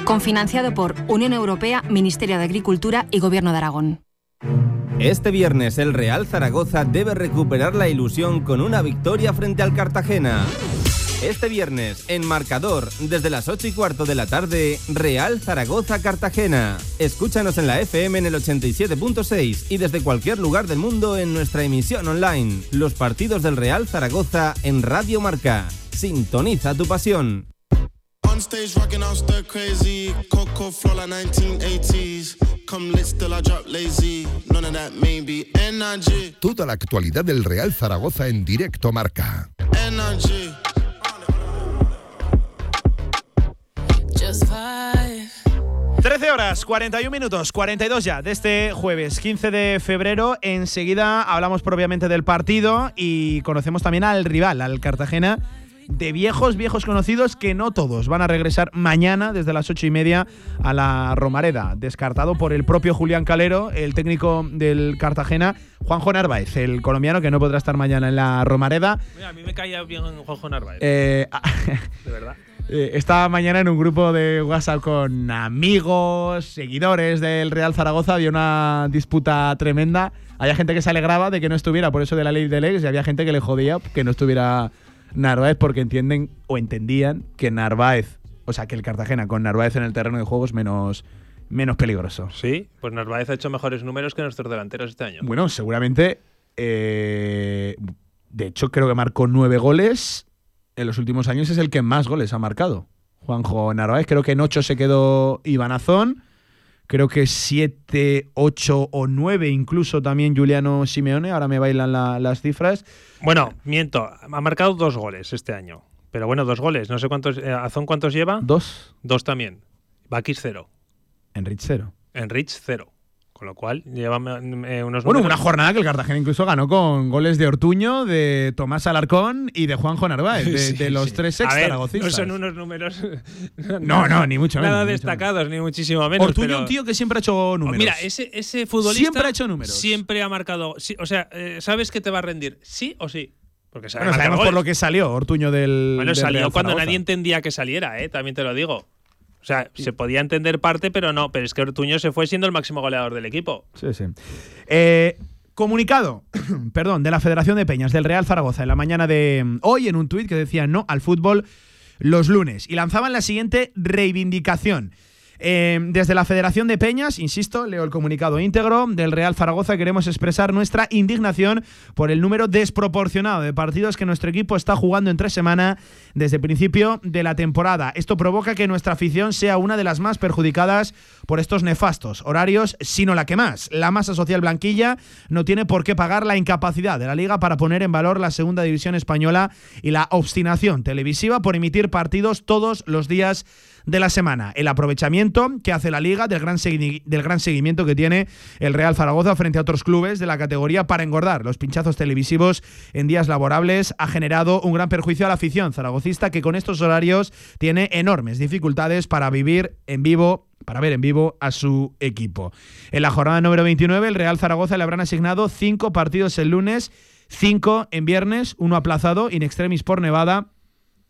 Confinanciado por Unión Europea, Ministerio de Agricultura y Gobierno de Aragón. Este viernes el Real Zaragoza debe recuperar la ilusión con una victoria frente al Cartagena. Este viernes, en marcador, desde las 8 y cuarto de la tarde, Real Zaragoza Cartagena. Escúchanos en la FM en el 87.6 y desde cualquier lugar del mundo en nuestra emisión online. Los partidos del Real Zaragoza en Radio Marca. Sintoniza tu pasión. Toda la actualidad del Real Zaragoza en directo marca. 13 horas, 41 minutos, 42 ya de este jueves 15 de febrero. Enseguida hablamos propiamente del partido y conocemos también al rival, al Cartagena, de viejos, viejos conocidos que no todos van a regresar mañana desde las ocho y media a la Romareda, descartado por el propio Julián Calero, el técnico del Cartagena, Juanjo Narváez, el colombiano que no podrá estar mañana en la Romareda. Mira, a mí me caía bien Juanjo Narváez. Eh, [LAUGHS] de verdad. Eh, estaba mañana en un grupo de WhatsApp con amigos, seguidores del Real Zaragoza. Había una disputa tremenda. Había gente que se alegraba de que no estuviera por eso de la ley del ex y había gente que le jodía que no estuviera Narváez porque entienden o entendían que Narváez, o sea, que el Cartagena con Narváez en el terreno de juego es menos, menos peligroso. Sí, pues Narváez ha hecho mejores números que nuestros delanteros este año. Bueno, seguramente. eh, de hecho, creo que marcó nueve goles. En los últimos años es el que más goles ha marcado. Juanjo Narváez. Creo que en ocho se quedó Iván Azón. Creo que siete, ocho o nueve incluso también Juliano Simeone. Ahora me bailan la- las cifras. Bueno, miento, ha marcado dos goles este año. Pero bueno, dos goles. No sé cuántos. eh, ¿Azón cuántos lleva? Dos. Dos también. Bakis cero. Enrich cero. Enrich cero. Con lo cual, lleva eh, unos Bueno, números- una jornada que el Cartagena incluso ganó con goles de Ortuño, de Tomás Alarcón y de Juanjo Narváez, de, [LAUGHS] Sí, de los sí. tres ex ver. No son unos números. [LAUGHS] No, no, ni mucho menos, Nada destacados, ni muchísimo menos. Ortuño, pero- un tío que siempre ha hecho números. Mira, ese, ese futbolista. Siempre ha hecho números. Siempre ha marcado. sí, o sea, eh, ¿sabes que te va a rendir? ¿Sí o sí? Porque sabe Bueno, sabemos por lo que salió Ortuño del. Bueno, del salió Real cuando Zaragoza. nadie entendía que saliera, ¿eh? También te lo digo. O sea, se podía entender parte, pero no. Pero es que Ortuño se fue siendo el máximo goleador del equipo. Sí, sí. Eh, comunicado, [COUGHS] perdón, de la Federación de Peñas del Real Zaragoza en la mañana de mm, hoy en un tuit que decía no al fútbol los lunes y lanzaban la siguiente reivindicación. Eh, desde la Federación de Peñas, insisto, leo el comunicado íntegro del Real Zaragoza, queremos expresar nuestra indignación por el número desproporcionado de partidos que nuestro equipo está jugando entre semana desde el principio de la temporada. Esto provoca que nuestra afición sea una de las más perjudicadas por estos nefastos horarios, sino la que más. La masa social blanquilla no tiene por qué pagar la incapacidad de la liga para poner en valor la segunda división española y la obstinación televisiva por emitir partidos todos los días de la semana. El aprovechamiento que hace la liga del gran, del gran seguimiento que tiene el Real Zaragoza frente a otros clubes de la categoría para engordar los pinchazos televisivos en días laborables ha generado un gran perjuicio a la afición zaragocista que con estos horarios tiene enormes dificultades para vivir en vivo para ver en vivo a su equipo. En la jornada número 29, el Real Zaragoza le habrán asignado cinco partidos el lunes, cinco en viernes, uno aplazado in extremis por Nevada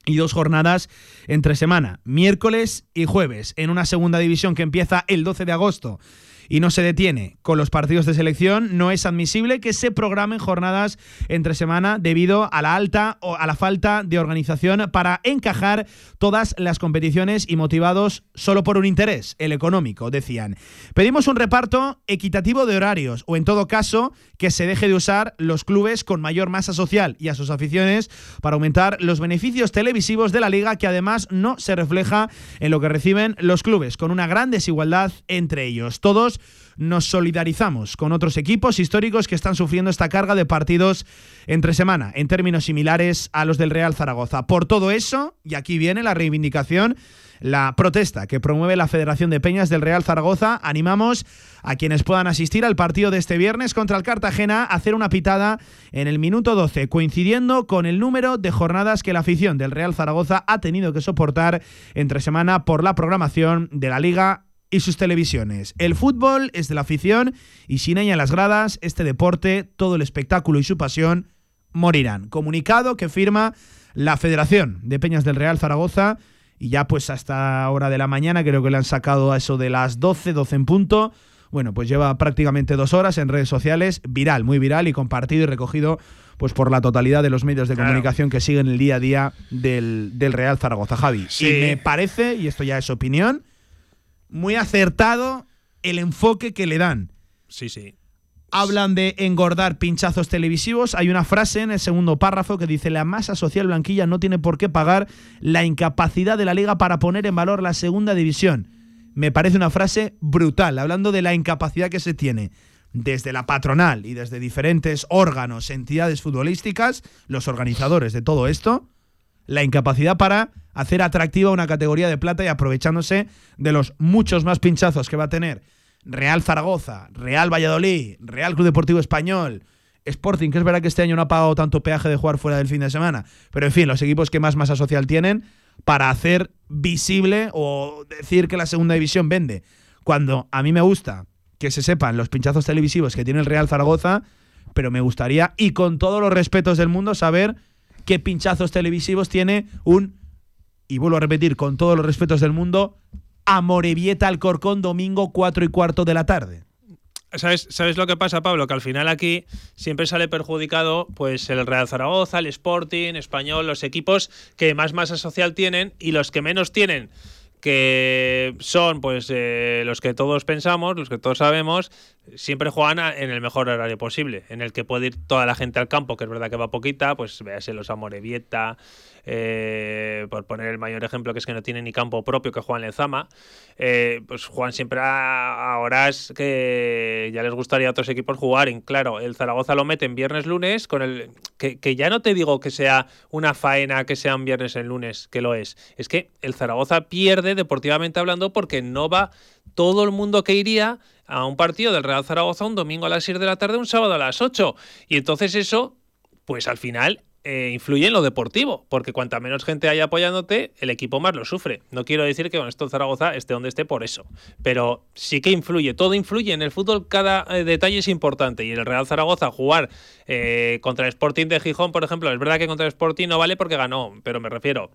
y dos jornadas entre semana, miércoles y jueves, en una segunda división que empieza el 12 de agosto y no se detiene con los partidos de selección, no es admisible que se programen jornadas entre semana debido a la alta o a la falta de organización para encajar todas las competiciones y motivados solo por un interés, el económico, decían. Pedimos un reparto equitativo de horarios o en todo caso que se deje de usar los clubes con mayor masa social y a sus aficiones para aumentar los beneficios televisivos de la liga que además no se refleja en lo que reciben los clubes, con una gran desigualdad entre ellos. Todos nos solidarizamos con otros equipos históricos que están sufriendo esta carga de partidos entre semana, en términos similares a los del Real Zaragoza. Por todo eso, y aquí viene la reivindicación, la protesta que promueve la Federación de Peñas del Real Zaragoza, animamos a quienes puedan asistir al partido de este viernes contra el Cartagena a hacer una pitada en el minuto 12, coincidiendo con el número de jornadas que la afición del Real Zaragoza ha tenido que soportar entre semana por la programación de la Liga y sus televisiones. El fútbol es de la afición y sin ella en las gradas, este deporte, todo el espectáculo y su pasión morirán. Comunicado que firma la Federación de Peñas del Real Zaragoza y ya pues hasta hora de la mañana creo que le han sacado a eso de las 12, 12 en punto. Bueno, pues lleva prácticamente dos horas en redes sociales, viral, muy viral y compartido y recogido pues por la totalidad de los medios de Claro. comunicación que siguen el día a día del, del Real Zaragoza, Javi. Sí. Y me parece, y esto ya es opinión, muy acertado el enfoque que le dan. Sí, sí. Hablan de engordar pinchazos televisivos. Hay una frase en el segundo párrafo que dice: La masa social blanquilla no tiene por qué pagar la incapacidad de la liga para poner en valor la segunda división. Me parece una frase brutal, hablando de la incapacidad que se tiene desde la patronal y desde diferentes órganos, entidades futbolísticas, los organizadores de todo esto, la incapacidad para hacer atractiva una categoría de plata y aprovechándose de los muchos más pinchazos que va a tener Real Zaragoza, Real Valladolid, Real Club Deportivo Español, Sporting, que es verdad que este año no ha pagado tanto peaje de jugar fuera del fin de semana, pero en fin, los equipos que más masa social tienen para hacer visible o decir que la segunda división vende. Cuando a mí me gusta que se sepan los pinchazos televisivos que tiene el Real Zaragoza, pero me gustaría, y con todos los respetos del mundo, saber qué pinchazos televisivos tiene un, y vuelvo a repetir, con todos los respetos del mundo, Amorebieta Alcorcón domingo 4 y cuarto de la tarde. ¿Sabes, ¿Sabes lo que pasa, Pablo? Que al final aquí siempre sale perjudicado pues el Real Zaragoza, el Sporting, Español, los equipos que más masa social tienen y los que menos tienen que son pues eh, los que todos pensamos, los que todos sabemos, siempre juegan en el mejor horario posible, en el que puede ir toda la gente al campo, que es verdad que va poquita, pues véase los Amorebieta, eh, por poner el mayor ejemplo, que es que no tiene ni campo propio, que juegan en Zama, eh, pues juegan siempre a, horas que ya les gustaría a otros equipos jugar. Y claro, el Zaragoza lo mete en viernes-lunes, con el que, que, ya no te digo que sea una faena que sean viernes en lunes, que lo es. Es que el Zaragoza pierde deportivamente hablando porque no va todo el mundo que iría a un partido del Real Zaragoza un domingo a las 6 de la tarde, un sábado a las 8. Y entonces eso, pues al final eh, influye en lo deportivo, porque cuanta menos gente haya apoyándote, el equipo más lo sufre. No quiero decir que con esto Zaragoza esté donde esté por eso, pero sí que influye, todo influye. En el fútbol cada eh, detalle es importante y en el Real Zaragoza jugar eh, contra el Sporting de Gijón, por ejemplo, es verdad que contra el Sporting no vale porque ganó, pero me refiero,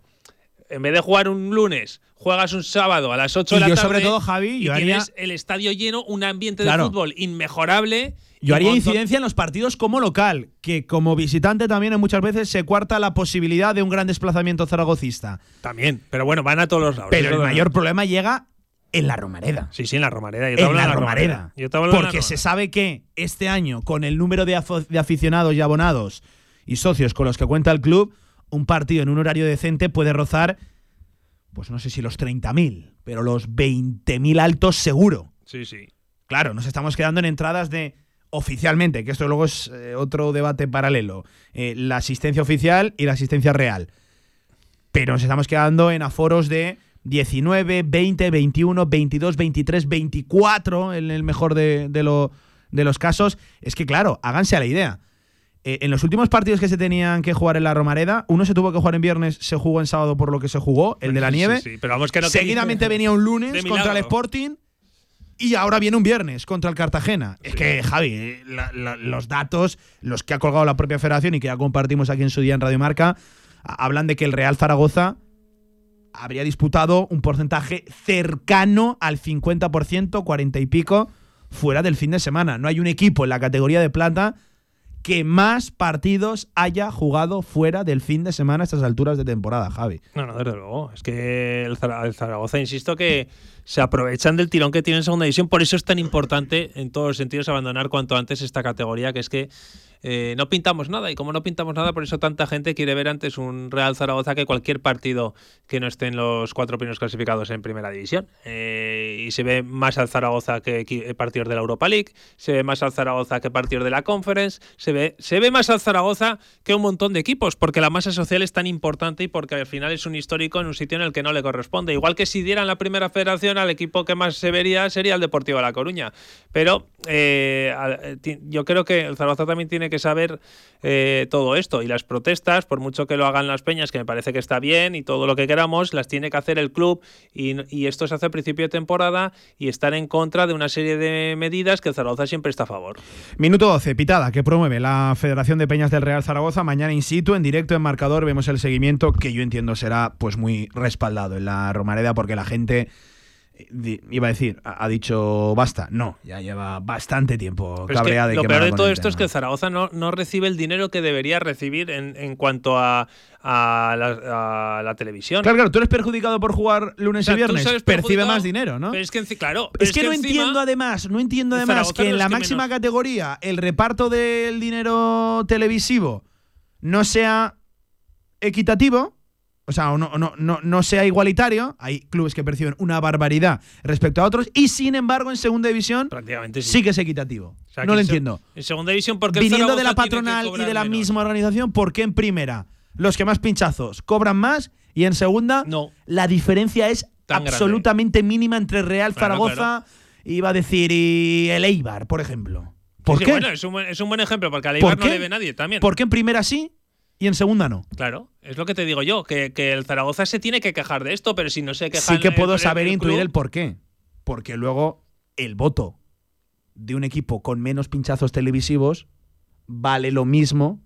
en vez de jugar un lunes, juegas un sábado a las 8 de la yo tarde. sobre todo, Javi, y yo tienes haría- el estadio lleno, un ambiente de Claro. fútbol inmejorable. Yo haría incidencia en los partidos como local, que como visitante también muchas veces se cuarta la posibilidad de un gran desplazamiento zaragocista. También, pero bueno, van a todos los lados. Pero el mayor problema llega en la Romareda. Sí, sí, en la Romareda. Yo te En hablo la de la Romareda. Yo te hablo de la Porque se sabe que este año, con el número de, de aficionados y abonados y socios con los que cuenta el club, un partido en un horario decente puede rozar, pues no sé si los 30.000, pero los 20.000 altos seguro. Sí, sí. Claro, nos estamos quedando en entradas de oficialmente, que esto luego es eh, otro debate paralelo, eh, la asistencia oficial y la asistencia real. Pero nos estamos quedando en aforos de 19, 20, 21, 22, 23, 24 en el mejor de, de lo- de los casos. Es que claro, háganse a la idea. Eh, en los últimos partidos que se tenían que jugar en la Romareda, uno se tuvo que jugar en viernes, se jugó en sábado por lo que se jugó, el de la Sí, sí, nieve. sí, pero vamos que no Seguidamente venía un lunes contra el. Sporting y ahora viene un viernes contra el Cartagena. Es que, Javi, la- la- los datos, los que ha colgado la propia federación y que ya compartimos aquí en su día en Radio Marca, hablan de que el Real Zaragoza habría disputado un porcentaje cercano al 50%, 40 y pico, fuera del fin de semana. No hay un equipo en la categoría de plata que más partidos haya jugado fuera del fin de semana a estas alturas de temporada, Javi. No, no, desde luego. Es que el Zaragoza, insisto, que se aprovechan del tirón que tiene en segunda división. Por eso es tan importante, en todos los sentidos, abandonar cuanto antes esta categoría, que es que eh, no pintamos nada. Y como no pintamos nada, por eso tanta gente quiere ver antes un Real Zaragoza que cualquier partido que no esté en los cuatro primeros clasificados en primera división. Eh, y se ve más al Zaragoza que eh, partidos de la Europa League, se ve más al Zaragoza que partidos de la Conference, se ve, se ve más al Zaragoza que un montón de equipos, porque la masa social es tan importante y porque al final es un histórico en un sitio en el que no le corresponde. Igual que si dieran la primera federación al equipo que más se vería sería el Deportivo de La Coruña. Pero eh, yo creo que el Zaragoza también tiene que saber eh, todo esto y las protestas, por mucho que lo hagan las peñas, que me parece que está bien y todo lo que queramos, las tiene que hacer el club y, esto se hace a principio de temporada y estar en contra de una serie de medidas que Zaragoza siempre está a favor. Minuto 12, pitada, que promueve la Federación de Peñas del Real Zaragoza. Mañana in situ, en directo, en marcador, vemos el seguimiento que yo entiendo será pues muy respaldado en la Romareda porque la gente, iba a decir, ha, dicho basta. No, ya lleva bastante tiempo Pero es que cabreada lo peor de todo esto es que el Zaragoza no, no recibe el dinero que debería recibir en, en cuanto a, a la, a la televisión. Claro, claro, tú eres perjudicado por jugar lunes O sea, y sales Percibe más dinero, ¿no? Pero es que, claro, pero Es que, no entiendo además, no entiendo además que en la que máxima menos. categoría el reparto del dinero televisivo no sea equitativo, o sea, no, no, no, no sea igualitario. Hay clubes que perciben una barbaridad respecto a otros y sin embargo en segunda división Prácticamente sí. sí que es equitativo. O sea, no lo se- entiendo. En segunda división, porque Viniendo de la Zaragoza patronal y de la menos. misma organización, ¿por qué en primera los que más pinchazos cobran más y en segunda No. la diferencia es Tan grande. absolutamente mínima entre Real Claro, Zaragoza, iba a decir, y el Eibar, por ejemplo? ¿Por Sí, qué? bueno, es un, buen, es un buen ejemplo, porque a Leibar no le ve nadie también. ¿Por qué en primera sí y en segunda no? Claro, es lo que te digo yo, que, que el Zaragoza se tiene que quejar de esto, pero si no se queja Sí que puedo saber el intuir el por qué. Porque luego el voto de un equipo con menos pinchazos televisivos vale lo mismo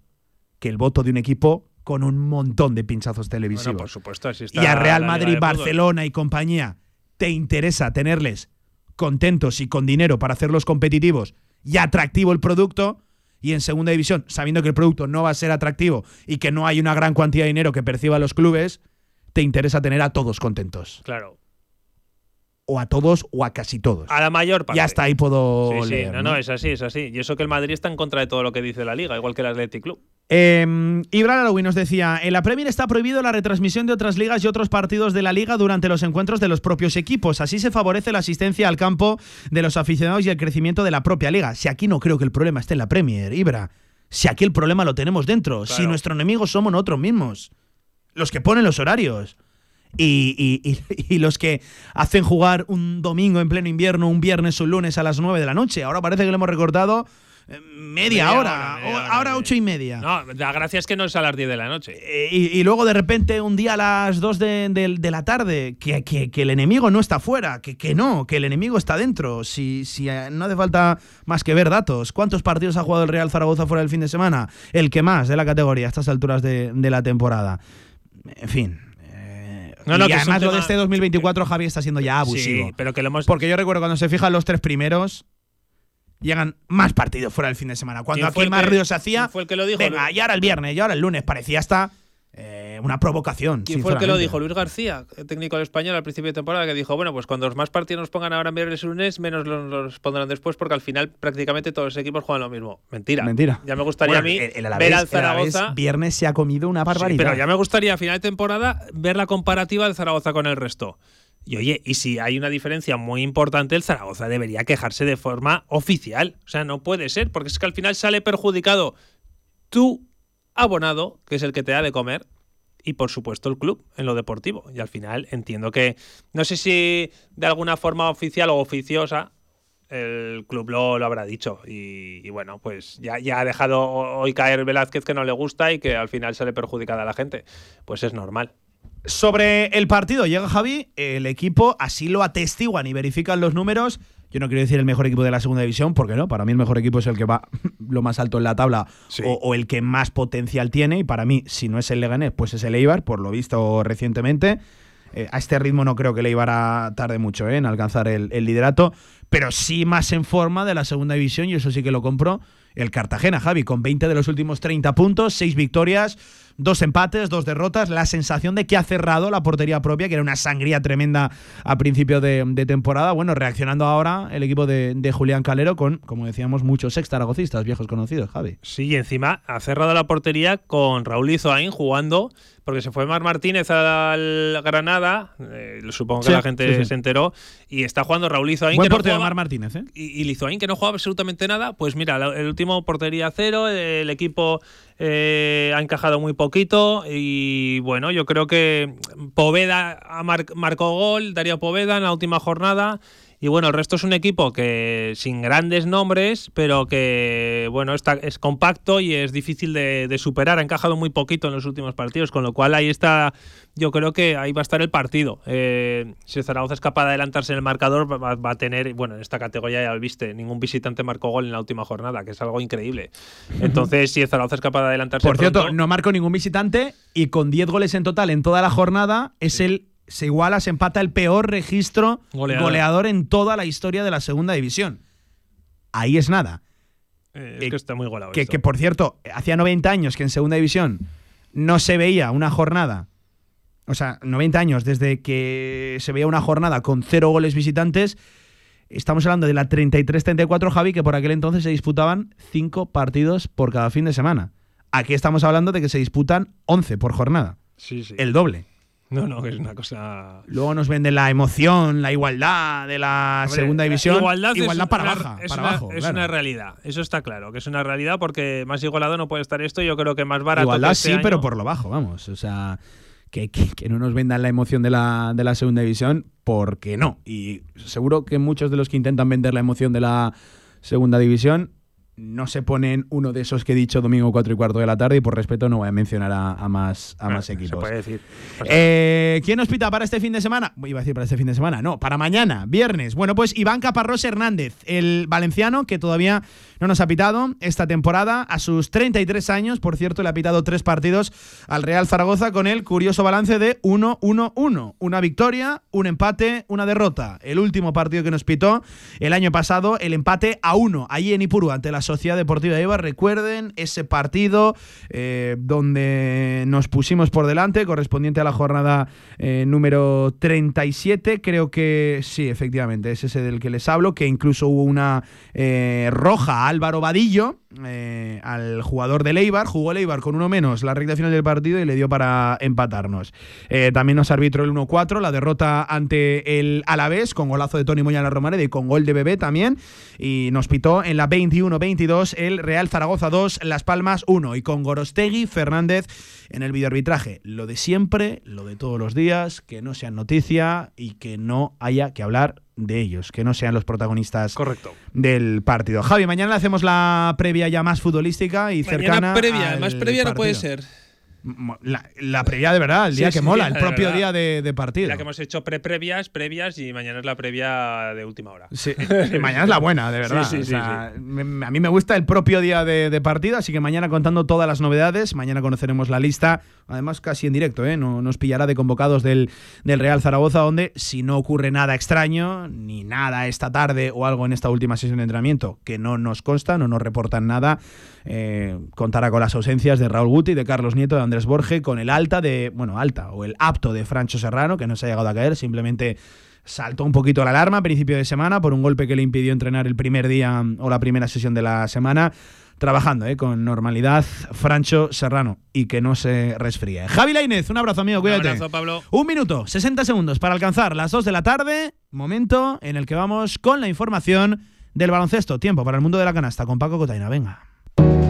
que el voto de un equipo con un montón de pinchazos televisivos. Bueno, por supuesto, así está y a Real Madrid. Barcelona y compañía, ¿te interesa tenerles contentos y con dinero para hacerlos competitivos y atractivo el producto? Y en segunda división, sabiendo que el producto no va a ser atractivo y que no hay una gran cantidad de dinero que perciban los clubes, te interesa tener a todos contentos. Claro. O a todos o a casi todos. A la mayor parte. Y hasta ahí puedo Sí, sí, leer, no, ¿no? no, es así, es así. Y eso que el Madrid está en contra de todo lo que dice la Liga, igual que el Athletic Club. Eh, Ibra Alawi nos decía, en la Premier está prohibido la retransmisión de otras ligas y otros partidos de la liga durante los encuentros de los propios equipos. Así se favorece la asistencia al campo de los aficionados y el crecimiento de la propia liga. Si aquí no creo que el problema esté en la Premier, Ibra. Si aquí el problema lo tenemos dentro. Si nuestro enemigo somos nosotros mismos. Los que ponen los horarios. Y, y- y- [LAUGHS] y los que hacen jugar un domingo en pleno invierno, un viernes o un lunes a las 9 de la noche. Ahora parece que lo hemos recortado eh, media, Media hora. hora, media o- hora, ahora ocho y media. No, la gracia es que no es a las 10 de la noche. Eh, y, y luego de repente un día a las 2 de, de- de la tarde, que, que- que el enemigo no está fuera, que, que no, que el enemigo está dentro. Si, si eh, no hace falta más que ver datos. ¿Cuántos partidos ha jugado el Real Zaragoza fuera del fin de semana? El que más de la categoría a estas alturas de, de la temporada. En fin. No, no, y que además lo de este 2024, Javi, está siendo ya abusivo. Sí, pero que lo hemos. Porque yo recuerdo cuando se fijan los tres primeros, llegan más partidos fuera del fin de semana. Cuando ¿Quién fue aquí más ruido se hacía, fue el que lo dijo? venga, y ahora el viernes, y ahora el lunes, parecía hasta eh, una provocación. ¿Quién fue el que lo dijo? Luis García, el técnico del español al principio de temporada, que dijo, bueno, pues cuando los más partidos nos pongan ahora viernes y lunes, menos los, los pondrán después, porque al final prácticamente todos los equipos juegan lo mismo. Mentira. Mentira. Ya me gustaría Bueno, a mí el- el Alavés- ver al el Zaragoza. viernes se ha comido una Sí, barbaridad. pero ya me gustaría a final de temporada ver la comparativa del Zaragoza con el resto. Y oye, y si hay una diferencia muy importante, el Zaragoza debería quejarse de forma oficial. O sea, no puede ser, porque es que al final sale perjudicado tu abonado, que es el que te da de comer, y por supuesto el club en lo deportivo. Y al final entiendo que, no sé si de alguna forma oficial o oficiosa, el club lo, lo habrá dicho. Y, bueno, pues ya, ya ha dejado hoy caer Velázquez que no le gusta y que al final sale perjudicada a la gente. Pues es normal. Sobre el partido, llega Javi, el equipo así lo atestiguan y verifican los números. Yo no quiero decir el mejor equipo de la segunda división, porque no, para mí el mejor equipo es el que va [LAUGHS] lo más alto en la tabla o, o el que más potencial tiene. Y para mí, si no es el Leganés, pues es el Eibar, por lo visto recientemente. Eh, a este ritmo no creo que el Eibar a- tarde mucho eh, en alcanzar el, el liderato, pero sí más en forma de la segunda división, y eso sí que lo compro, el Cartagena, Javi, con 20 de los últimos 30 puntos, 6 victorias, dos empates, dos derrotas, la sensación de que ha cerrado la portería propia, que era una sangría tremenda a principio de, temporada. Bueno, reaccionando ahora el equipo de, de Julián Calero con, como decíamos, muchos ex zaragocistas, viejos conocidos, Javi. Sí, y encima ha cerrado la portería con Raúl Izoain jugando, porque se fue Mar Martínez al Granada, eh, supongo que Sí, la gente sí, sí. se enteró, y está jugando Raúl Izoain. Buen que no jugaba- Mar Martínez, ¿eh? y, y que no juega absolutamente nada, pues mira, la- el último portería cero, el equipo eh, ha encajado muy poquito y bueno, yo creo que Poveda mar- marcó gol, Darío Poveda en la última jornada. Y bueno, el resto es un equipo que sin grandes nombres, pero que bueno, está, es compacto y es difícil de, de superar. Ha encajado muy poquito en los últimos partidos, con lo cual ahí está, yo creo que ahí va a estar el partido. Eh, si Zaragoza es capaz de adelantarse en el marcador, va, va a tener, bueno, en esta categoría ya lo viste, ningún visitante marcó gol en la última jornada, que es algo increíble. Entonces, si Zaragoza es capaz de adelantarse Por cierto, pronto- no marcó ningún visitante y con 10 goles en total en toda la jornada es el se iguala, se empata el peor registro Goleador. goleador. en toda la historia de la segunda división. Ahí es nada. Eh, es que está muy golado. Que, esto. que, por cierto, hacía 90 años que en segunda división no se veía una jornada. O sea, 90 años desde que se veía una jornada con cero goles visitantes. Estamos hablando de la 33-34, Javi, que por aquel entonces se disputaban cinco partidos por cada fin de semana. Aquí estamos hablando de que se disputan 11 por jornada. Sí, sí. El doble. No, no, que es una cosa. Luego nos venden la emoción, la igualdad de la Hombre, segunda división. Igualdad, es para una- baja, es para una, abajo. es claro. una realidad. Eso está claro, que es una realidad porque más igualado no puede estar esto. Yo creo que más barato. Igualdad que este sí, año- pero por lo bajo, vamos. O sea, que, que- que no nos vendan la emoción de la, de la segunda división, porque no. Y seguro que muchos de los que intentan vender la emoción de la segunda división no se ponen uno de esos que he dicho domingo 4 y cuarto de la tarde y por respeto no voy a mencionar a, a más, a más equipos. Se puede decir. Eh, ¿Quién nos pita para este fin de semana? Iba a decir para este fin de semana, no, para mañana, viernes. Bueno, pues Iván Caparrós Hernández, el valenciano que todavía no nos ha pitado esta temporada a sus 33 años. Por cierto, le ha pitado tres partidos al Real Zaragoza con el curioso balance de 1-1-1. Una victoria, un empate, una derrota. El último partido que nos pitó el año pasado, el empate a 1, allí en Ipuru, ante la Sociedad Deportiva de Eibar. Recuerden ese partido eh, donde nos pusimos por delante, correspondiente a la jornada eh, número 37. Creo que sí, efectivamente, es ese del que les hablo, que incluso hubo una eh, roja Álvaro Vadillo, eh, al jugador de Eibar. Jugó el Eibar con uno menos la recta final del partido y le dio para empatarnos. Eh, también nos arbitró el 1-4, la derrota ante el Alavés, con golazo de Tony Moya y con gol de Bebé también. Y nos pitó en la 21-22 el Real Zaragoza 2, Las Palmas 1. Y con Gorostegui, Fernández en el videoarbitraje. Lo de siempre, lo de todos los días, que no sean noticia y que no haya que hablar de ellos, que no sean los protagonistas Correcto. del partido. Javi, mañana le hacemos la previa ya más futbolística y Mañana cercana. previa, al más previa no puede ser. La, la previa de verdad, el día Sí, que sí, mola, el propio verdad. día de, de partido. La que hemos hecho pre-previas, previas y mañana es la previa de última hora. Sí, [LAUGHS] mañana es la buena, de verdad. Sí, sí, O sí, sea, me- a mí me gusta el propio día de, de partido, así que mañana contando todas las novedades. Mañana conoceremos la lista, además casi en directo, ¿eh? No, nos pillará de convocados del, del Real Zaragoza, donde si no ocurre nada extraño, ni nada esta tarde o algo en esta última sesión de entrenamiento, que no nos consta, no nos reportan nada, eh, contará con las ausencias de Raúl Guti, de Carlos Nieto, de Andrés Borge, con el alta de, bueno, alta, o el apto de Francho Serrano, que no se ha llegado a caer, simplemente saltó un poquito la alarma a principio de semana por un golpe que le impidió entrenar el primer día mm, o la primera sesión de la semana. Trabajando eh, con normalidad, Francho Serrano, y que no se resfríe. Javi Lainez, un abrazo amigo, cuídate. abrazo, Pablo. Un minuto, 60 segundos para alcanzar las 2 de la tarde, momento en el que vamos con la información del baloncesto. Tiempo para el mundo de la canasta con Paco Cotaina, venga.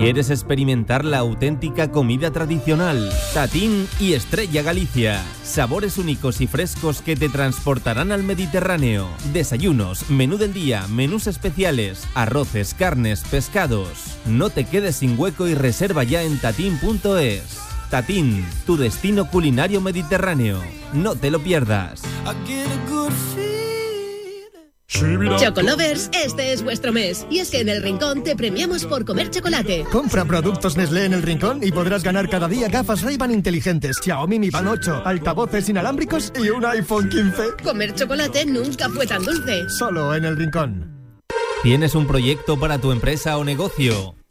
¿Quieres experimentar la auténtica comida tradicional? Tatín y Estrella Galicia. Sabores únicos y frescos que te transportarán al Mediterráneo. Desayunos, menú del día, menús especiales, arroces, carnes, pescados. No te quedes sin hueco y reserva ya en tatín.es. Tatín, tu destino culinario mediterráneo. No te lo pierdas. Chocolovers, este es vuestro mes. Y es que en el Rincón te premiamos por comer chocolate. Compra productos Nestlé en el rincón y podrás ganar cada día gafas Ray-Ban inteligentes, Xiaomi Mi Band 8, altavoces inalámbricos y un iPhone 15. Comer chocolate nunca fue tan dulce. Solo en el rincón. ¿Tienes un proyecto para tu empresa o negocio?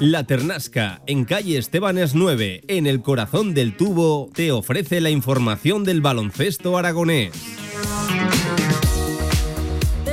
La Ternasca, en calle Estebanes 9, en el corazón del tubo, te ofrece la información del baloncesto aragonés.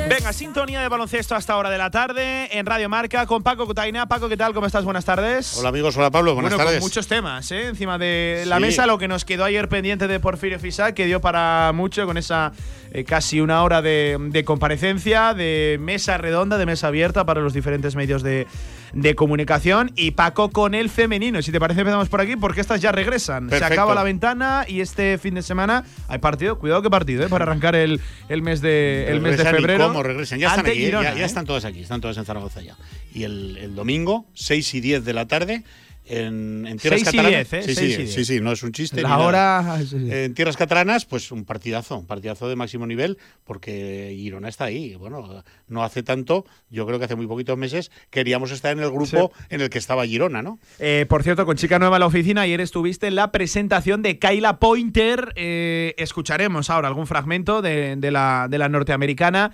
Venga, sintonía de baloncesto hasta hora de la tarde en Radio Marca con Paco Cutaina. Paco, ¿qué tal? ¿Cómo estás? Buenas tardes. Hola amigos, hola Pablo, buenas bueno, tardes. Con muchos temas, ¿eh? Encima de la Sí. mesa, lo que nos quedó ayer pendiente de Porfirio Fisac, que dio para mucho con esa eh, casi una hora de, de comparecencia, de mesa redonda, de mesa abierta para los diferentes medios de, de comunicación. Y Paco con el femenino. Si te parece, empezamos por aquí, porque estas ya regresan. Perfecto. Se acaba la ventana y este fin de semana hay partido. Cuidado que partido, ¿eh? Para arrancar el, el mes de, el mes de y febrero. ¿Cómo regresan? Ya están aquí, ¿eh? Girona, ya, ya ¿eh? están todos aquí, están todos en Zaragoza ya. Y el, el domingo, 6 y 10 de la tarde, en, en tierras y catalanas. ¿eh? Sí, sí, sí, sí, no es un chiste. La hora-. [LAUGHS] En tierras catalanas, pues un partidazo, un partidazo de máximo nivel, porque Girona está ahí. Bueno, no hace tanto, yo creo que hace muy poquitos meses, queríamos estar en el grupo en el que estaba Girona, ¿no? Eh, por cierto, con chica nueva en la oficina, ayer estuviste en la presentación de Kyla Pointer. Eh, escucharemos ahora algún fragmento de, de la, de la norteamericana.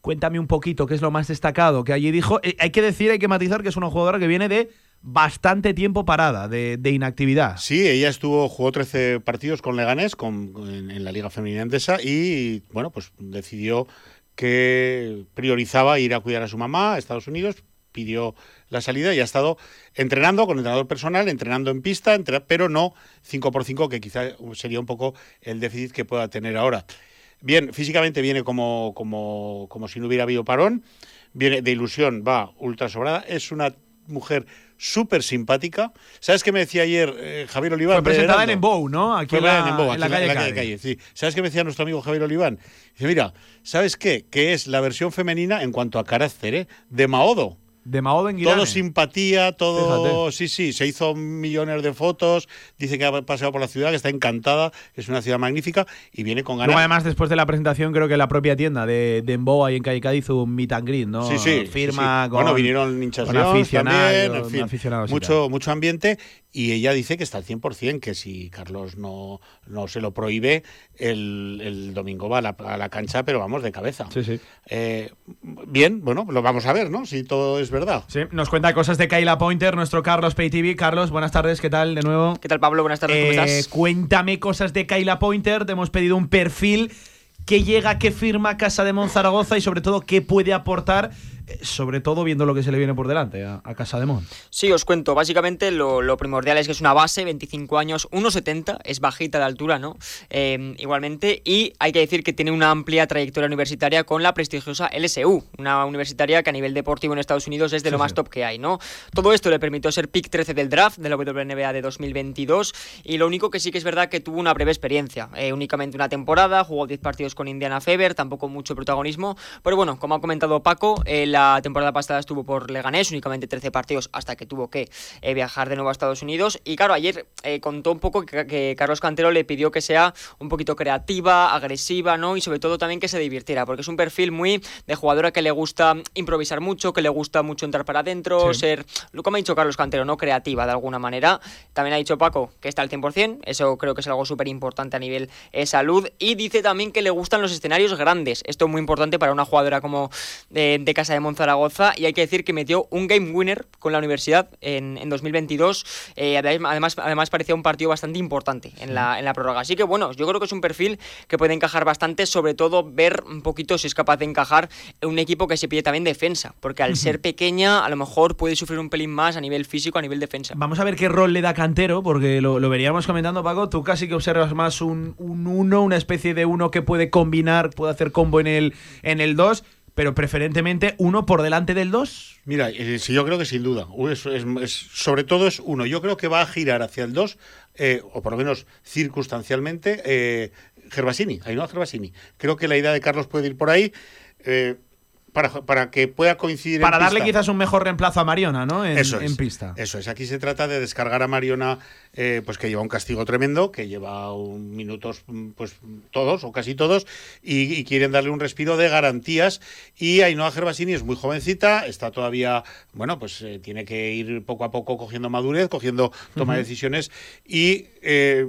Cuéntame un poquito qué es lo más destacado que allí dijo. Eh, hay que decir, hay que matizar que es una jugadora que viene de bastante tiempo parada, de, inactividad. Sí, ella estuvo, jugó 13 partidos con Leganés en, la Liga Femenina Endesa y, bueno, pues decidió que priorizaba ir a cuidar a su mamá a Estados Unidos, pidió la salida y ha estado entrenando con entrenador personal, entrenando en pista, pero no 5x5, que quizá sería un poco el déficit que pueda tener ahora. Bien, físicamente viene como, como, como si no hubiera habido parón, viene de ilusión, va ultra sobrada, es una mujer súper simpática. ¿Sabes qué me decía ayer eh, Javier Oliván? Fue presentada en? Embou, ¿no? Aquí en la, en en la en calle, la calle, sí. ¿Sabes qué me decía nuestro amigo Javier Oliván? Dice, mira, ¿sabes qué? Que es la versión femenina en cuanto a carácter, ¿eh? De Maodo. De Maodo en Guirane. Todo simpatía, todo. Fíjate. Sí, sí, se hizo millones de fotos. Dice que ha paseado por la ciudad, que está encantada, que es una ciudad magnífica y viene con ganas. Luego, además, después de la presentación, creo que la propia tienda de, de Embou ahí en Calle Cádiz hizo un meet and greet, ¿no? Sí, sí. Firma sí, sí. con. Bueno, vinieron hinchas con aficionados, también, en fin, aficionados y mucho, mucho ambiente. Y ella dice que está al 100%, que si Carlos no, no se lo prohíbe, el, el domingo va a la, a la cancha, pero vamos de cabeza. Sí, sí. Eh, bien, bueno, lo vamos a ver, ¿no? Si todo es verdad. Sí, nos cuenta cosas de Kyla Pointer, nuestro Carlos PayTV. Carlos, buenas tardes, ¿qué tal de nuevo? ¿Qué tal, Pablo? Buenas tardes, ¿cómo Eh, estás? Cuéntame cosas de Kyla Pointer. Te hemos pedido un perfil que llega, que firma Casa de Monzaragoza y sobre todo qué puede aportar, sobre todo viendo lo que se le viene por delante a, a Casa de Mon. Sí, os cuento. Básicamente lo, lo primordial es que es una base, 25 años, 1,70, es bajita de altura, ¿no? Eh, igualmente, y hay que decir que tiene una amplia trayectoria universitaria con la prestigiosa LSU, una universitaria que a nivel deportivo en Estados Unidos es de lo más sí. top que hay, ¿no? Todo esto le permitió ser pick 13 del draft de la WNBA de 2022 y lo único que sí que es verdad que tuvo una breve experiencia, eh, únicamente una temporada, jugó 10 partidos con Indiana Fever, tampoco mucho protagonismo, pero bueno, como ha comentado Paco, eh, la temporada pasada estuvo por Leganés, únicamente 13 partidos hasta que tuvo que eh, viajar de nuevo a Estados Unidos y claro, ayer eh, contó un poco que, que Carlos Cantero le pidió que sea un poquito creativa, agresiva, ¿no? Y sobre todo también que se divirtiera, porque es un perfil muy de jugadora que le gusta improvisar mucho, que le gusta mucho entrar para adentro, Sí. ser, como ha dicho Carlos Cantero, no creativa de alguna manera. También ha dicho Paco que está al 100%, eso creo que es algo súper importante a nivel eh, salud. Y dice también que le gustan los escenarios grandes. Esto es muy importante para una jugadora como de, de Casa de Monzaragoza. Y hay que decir que metió un game winner con la universidad en, en 2022. Eh, además, además parecía un partido bastante importante en la, en la prórroga. Así que bueno, yo creo que es un perfil que puede encajar bastante, sobre todo ver un poquito si es capaz de encajar en un equipo que se pide también defensa. Porque al ser pequeña, a lo mejor puede sufrir un pelín más a nivel físico, a nivel defensa. Vamos a ver qué rol le da Cantero, porque lo, lo veríamos comentando, Paco. Tú casi que observas más un, un uno, una especie de uno que puede combinar, puede hacer combo en el en el 2, pero preferentemente uno por delante del 2. Mira, eh, sí, yo creo que sin duda. Sobre todo es uno. Yo creo que va a girar hacia el 2, o por lo menos circunstancialmente, eh, Gervasini, Ainhoa Gervasini. Creo que la idea de Carlos puede ir por ahí. eh, para, para que pueda coincidir en Para darle pista. quizás un mejor reemplazo a Mariona, ¿no? En, Eso en es, pista. Eso es. Aquí se trata de descargar a Mariona, eh, pues que lleva un castigo tremendo, que lleva un minutos, mm, pues todos o casi todos, y, y quieren darle un respiro de garantías. Y Ainhoa Gervasini es muy jovencita, está todavía, bueno, pues eh, tiene que ir poco a poco cogiendo madurez, cogiendo toma de decisiones y. eh,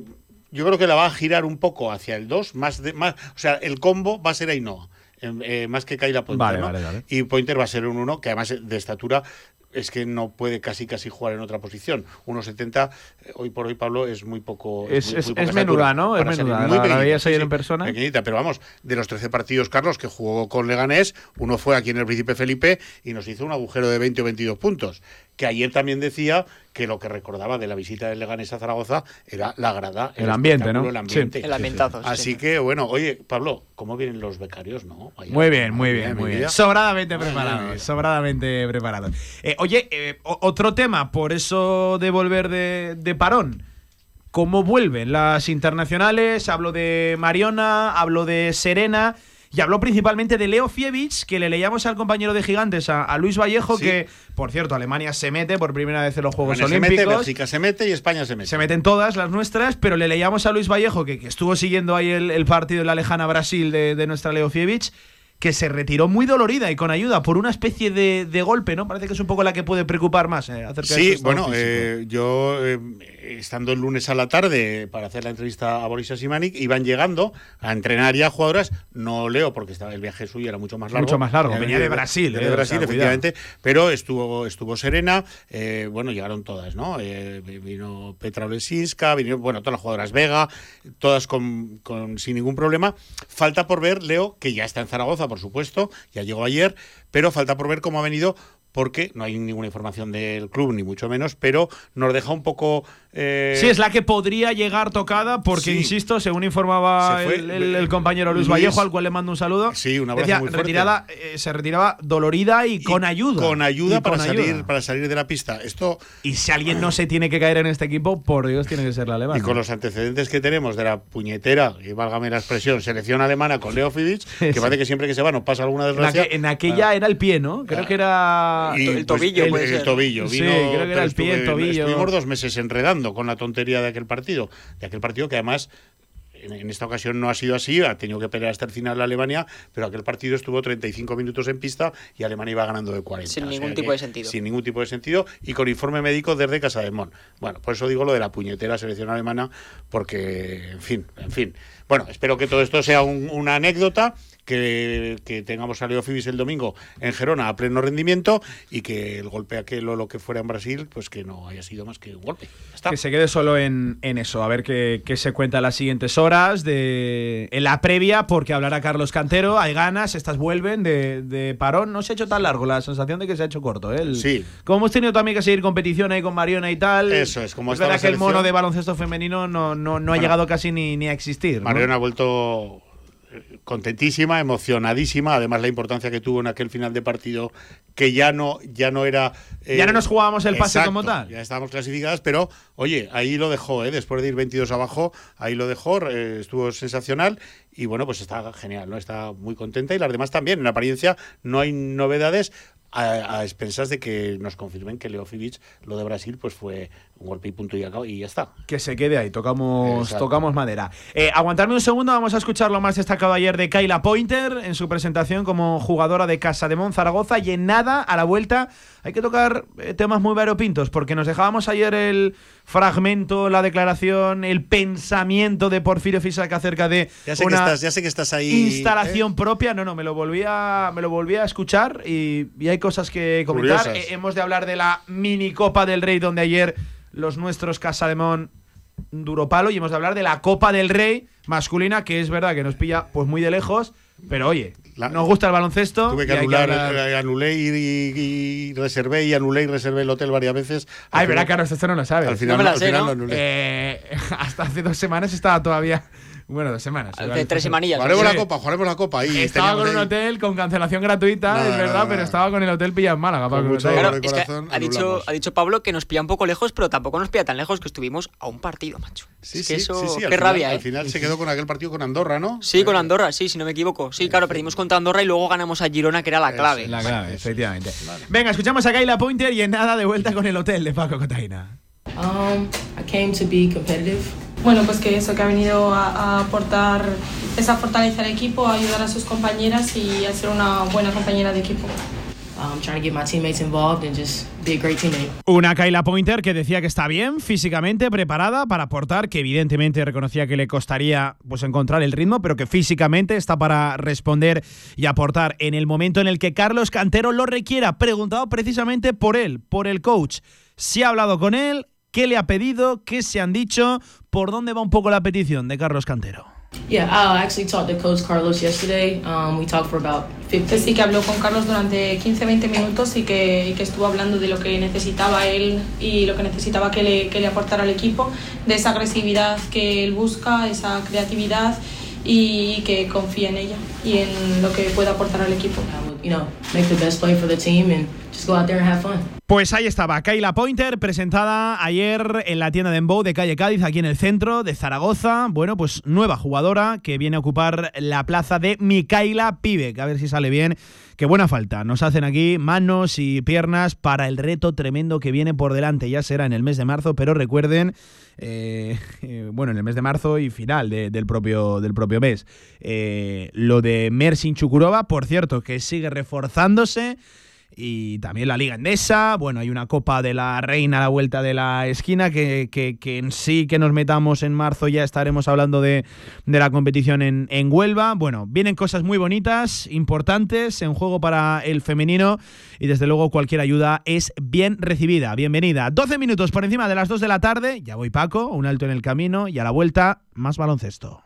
yo creo que la va a girar un poco hacia el 2, más de, más, o sea, el combo va a ser Ainhoa, eh, eh, más que Kaila Pointer, Vale, ¿no? vale, vale. Y Pointer va a ser un 1 que además de estatura es que no puede casi casi jugar en otra posición. 1.70 eh, hoy por hoy Pablo es muy poco Es- es- muy es menuda, ¿no? Es menuda. muy La- veías ayer en persona. Pequeñita, pero vamos, de los 13 partidos Carlos que jugó con Leganés, uno fue aquí en el Príncipe Felipe y nos hizo un agujero de 20 o 22 puntos, que ayer también decía que lo que recordaba de la visita del Leganés a Zaragoza era la grada, El ambiente, ¿no? El ambiente. Sí. El ambientazo, sí, Así sí. que bueno, oye, Pablo, ¿cómo vienen los becarios, no? Vaya, Muy bien, muy bien, muy bien. Sobradamente preparados, sobradamente preparados. Eh, oye, eh, otro tema, por eso de volver de, de parón. ¿Cómo vuelven las internacionales? Hablo de Mariona, hablo de Serena y habló principalmente de Leo Fievich, que le leíamos al compañero de Gigantes, a, a Luis Vallejo, Sí. que, por cierto, Alemania se mete por primera vez en los Juegos Alemania se mete, Olímpicos. Bélgica se mete y España se mete. Se meten todas las nuestras, pero le leíamos a Luis Vallejo, que, que estuvo siguiendo ahí el, el partido en la lejana Brasil de, de nuestra Leo Fievich, que se retiró muy dolorida y con ayuda por una especie de, de golpe, ¿no? Parece que es un poco la que puede preocupar más eh, acerca de Sí, su estado bueno, eh, yo eh, estando el lunes a la tarde para hacer la entrevista a Boris Simanik, iban llegando a entrenar ya jugadoras, no leo porque estaba el viaje suyo era mucho más largo. Mucho más largo, venía de Brasil, venía de o Brasil, sea, efectivamente, pero estuvo, estuvo Serena, bueno, llegaron todas, ¿no? Vino Petra Olesinska, vinieron, bueno, todas las jugadoras Vega, todas con, con- sin ningún problema. Falta por ver, Leo, que ya está en Zaragoza, por supuesto, ya llegó ayer, pero falta por ver cómo ha venido porque no hay ninguna información del club, ni mucho menos, pero nos deja un poco... eh, Sí, es la que podría llegar tocada, porque, Sí. insisto, según informaba Se el, el- el compañero Luis, Luis- Vallejo, al cual le mando un saludo, Sí, un abrazo decía, muy fuerte. retirada, eh, se retiraba dolorida y, con ayuda. Con ayuda para con salir ayuda. para salir de la pista. Esto Y si alguien no se tiene que caer en este equipo, por Dios, tiene que ser la alemana. y con los antecedentes que tenemos de la puñetera, y válgame la expresión, selección alemana con Leo Fidic, [LAUGHS] que parece que siempre que se va nos pasa alguna en, desgracia. aque- en aquella era el pie, ¿no? Creo que era Y, el pues, tobillo. el, puede el ser. tobillo. Sí, Vino, creo que pero era el pie, el estuve- tobillo. Estuvimos dos meses enredando con la tontería de aquel partido. De aquel partido que además en, esta ocasión no ha sido así, ha tenido que pelear hasta el final la Alemania, pero aquel partido estuvo 35 minutos en pista y Alemania iba ganando de 40. Sin o sea ningún que- tipo de sentido. Sin ningún tipo de sentido y con informe médico desde Casa de Mon. Bueno, por eso digo lo de la puñetera selección alemana, porque, en fin, en fin. Bueno, espero que todo esto sea un- una anécdota, que, que tengamos a Leo Fibis el domingo en Gerona a pleno rendimiento y que el golpe aquel o lo que fuera en Brasil, pues que no haya sido más que un golpe. Está. Que se quede solo en, en eso, a ver qué, qué se cuenta en las siguientes horas, de, en la previa, porque hablará Carlos Cantero, hay ganas, estas vuelven de, de parón, no se ha hecho tan largo, la sensación de que se ha hecho corto. ¿eh? El- Sí. Como hemos tenido también que seguir competición ahí con Mariona y tal. Eso es, como es verdad que el mono de baloncesto femenino no, no, no ha llegado casi ni, ni a existir. ¿no? Mariona ha vuelto contentísima, emocionadísima, además la importancia que tuvo en aquel final de partido que ya no ya no era eh, Ya no nos jugábamos el pase exacto, como tal. Ya estábamos clasificadas, pero oye, ahí lo dejó, ¿eh? después de ir 22 abajo, ahí lo dejó, eh, estuvo sensacional y bueno, pues está genial, ¿no? Está muy contenta y las demás también. En apariencia no hay novedades a, a expensas de que nos confirmen que Leo Fidic, lo de Brasil, pues fue un golpe y punto y, acabo, y ya está. Que se quede ahí, tocamos, Exacto. tocamos madera. Eh, aguantarme un segundo, vamos a escuchar lo más destacado ayer de Kyla Pointer en su presentación como jugadora de Casa de Mon Zaragoza y en nada, a la vuelta, hay que tocar eh, temas muy variopintos, porque nos dejábamos ayer el fragmento, la declaración, el pensamiento de Porfirio Fisac acerca de Ya sé, que estás, ya sé que estás ahí. instalación ¿eh? propia. No, no, me lo volví a, me lo volví a escuchar y, y hay cosas que comentar. Eh, hemos de hablar de la mini Copa del Rey, donde ayer los nuestros Casa de Mon duro palo, y hemos de hablar de la Copa del Rey masculina, que es verdad que nos pilla pues muy de lejos, pero oye, nos gusta el baloncesto. Tuve y que anular, hablar- eh, anulé y, y- y reservé y anulé y reservé el hotel varias veces. Ay, final- verdad, Carlos, esto no lo sabes. Al final, no, al final lo anulé. Eh, [LAUGHS] hasta hace dos semanas estaba todavía. Bueno, dos semanas. Tres semanillas. Jugaremos Sí. la copa, jugaremos la copa. Ahí Estaba con un ahí. hotel con cancelación gratuita, es verdad, pero estaba con el hotel pillado en Málaga. para mucho Es que ha dicho, ha dicho Pablo que nos pilla un poco lejos, pero tampoco nos pilla tan lejos que estuvimos a un partido, macho. Sí, es que sí, eso, sí, sí, al qué final- rabia, Al ¿eh? final se quedó con aquel partido con Andorra, ¿no? Sí, con Andorra, sí, si no me equivoco. Sí, claro, perdimos contra Andorra y luego ganamos a Girona, que era la clave. La clave, efectivamente. Venga, escuchamos a Kayla Pointer y en nada de vuelta con el hotel de Paco Cotaina. Um, I came to be competitive. Bueno, pues que eso, que ha venido a, a aportar esa fortaleza al equipo, a ayudar a sus compañeras y a ser una buena compañera de equipo. Trying to get my teammates involved and just be a great teammate. Una Kayla Pointer que decía que está bien físicamente preparada para aportar, que evidentemente reconocía que le costaría pues encontrar el ritmo, pero que físicamente está para responder y aportar en el momento en el que Carlos Cantero lo requiera. Preguntado precisamente por él, por el coach. Si ha hablado con él, qué le ha pedido, qué se han dicho, por dónde va un poco la petición de Carlos Cantero. Yeah, I actually talked to Coach Carlos yesterday. Um, we talked for about 15. Que sí que habló con Carlos durante 15-20 minutos y que, y que estuvo hablando de lo que necesitaba él y lo que necesitaba que le, que le aportara al equipo, de esa agresividad que él busca, esa creatividad y que confía en ella. y en lo que pueda aportar al equipo. You know, make the best play for the team and Pues ahí estaba, Kayla Pointer, presentada ayer en la tienda de Embow de Calle Cádiz, aquí en el centro de Zaragoza. Bueno, pues nueva jugadora que viene a ocupar la plaza de Mikaela Pivek. A ver si sale bien. Qué buena falta. Nos hacen aquí manos y piernas para el reto tremendo que viene por delante. Ya será en el mes de marzo, pero recuerden, eh, eh, bueno, en el mes de marzo y final de- del, propio, del propio mes. Eh, lo de Mersin Chukurova, por cierto, que sigue reforzándose y también la Liga Endesa. Bueno, hay una Copa de la Reina a la vuelta de la esquina que, que- que en sí que nos metamos en marzo ya estaremos hablando de, de la competición en, en Huelva. Bueno, vienen cosas muy bonitas, importantes en juego para el femenino y desde luego cualquier ayuda es bien recibida. Bienvenida. 12 minutos por encima de las 2 de la tarde. Ya voy Paco, un alto en el camino y a la vuelta más baloncesto.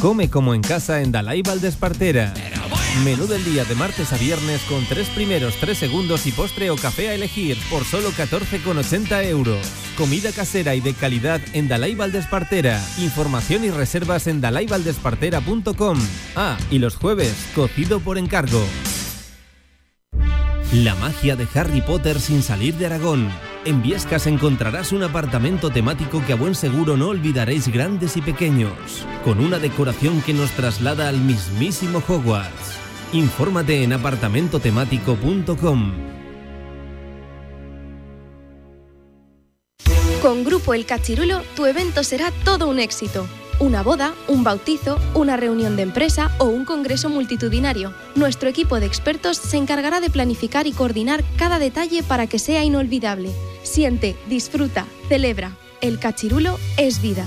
Come como en casa en Dalai Valdespartera. Menú del día de martes a viernes con tres primeros, tres segundos y postre o café a elegir por solo 14,80 euros. Comida casera y de calidad en Dalai Valdespartera. Información y reservas en dalaivaldespartera.com. Ah, y los jueves, cocido por encargo. La magia de Harry Potter sin salir de Aragón. En Viescas encontrarás un apartamento temático que a buen seguro no olvidaréis grandes y pequeños, con una decoración que nos traslada al mismísimo Hogwarts. Infórmate en apartamentotemático.com. Con Grupo El Cachirulo, tu evento será todo un éxito. Una boda, un bautizo, una reunión de empresa o un congreso multitudinario. Nuestro equipo de expertos se encargará de planificar y coordinar cada detalle para que sea inolvidable. Siente, disfruta, celebra. El Cachirulo es vida.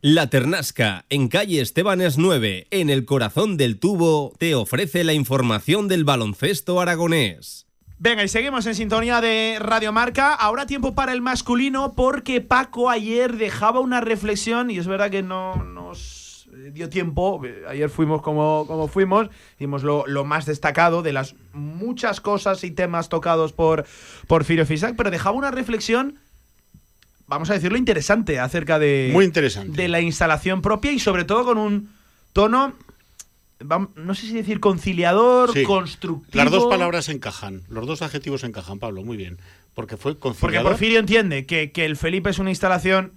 La Ternasca, en calle Estebanes 9, en el corazón del tubo, te ofrece la información del baloncesto aragonés. Venga, y seguimos en sintonía de Radio Marca. Ahora tiempo para el masculino porque Paco ayer dejaba una reflexión y es verdad que no nos eh, dio tiempo. Ayer fuimos como, como fuimos, dimos lo, lo más destacado de las muchas cosas y temas tocados por Porfirio Fisac, pero dejaba una reflexión, vamos a decirlo, interesante acerca de, Muy interesante. de la instalación propia y sobre todo con un tono, no sé si decir conciliador, Sí. constructivo. Las dos palabras encajan, los dos adjetivos encajan, Pablo, muy bien. Porque fue Porque conciliador. Porfirio entiende que, que el Felipe es una instalación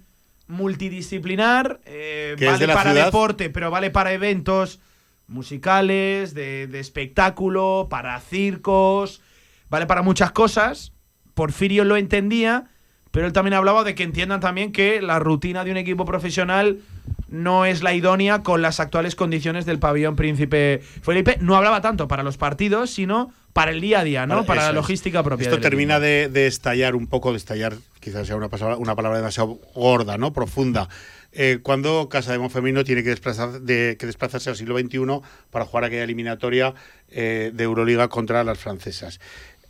multidisciplinar, eh, vale para ciudad. deporte, pero vale para eventos musicales, de, de espectáculo, para circos, vale para muchas cosas. Porfirio lo entendía, pero él también hablaba de que entiendan también que la rutina de un equipo profesional no es la idónea con las actuales condiciones del pabellón Príncipe Felipe. No hablaba tanto para los partidos, sino para el día a día, ¿no? Para la eso es. logística propia. Esto termina de, de estallar un poco, de estallar, quizás sea una palabra demasiado gorda, ¿no? Profunda. Eh, cuando Casa de Monfemino tiene que, desplazar, de- que desplazarse al siglo XXI para jugar aquella eliminatoria eh, de Euroliga contra las francesas.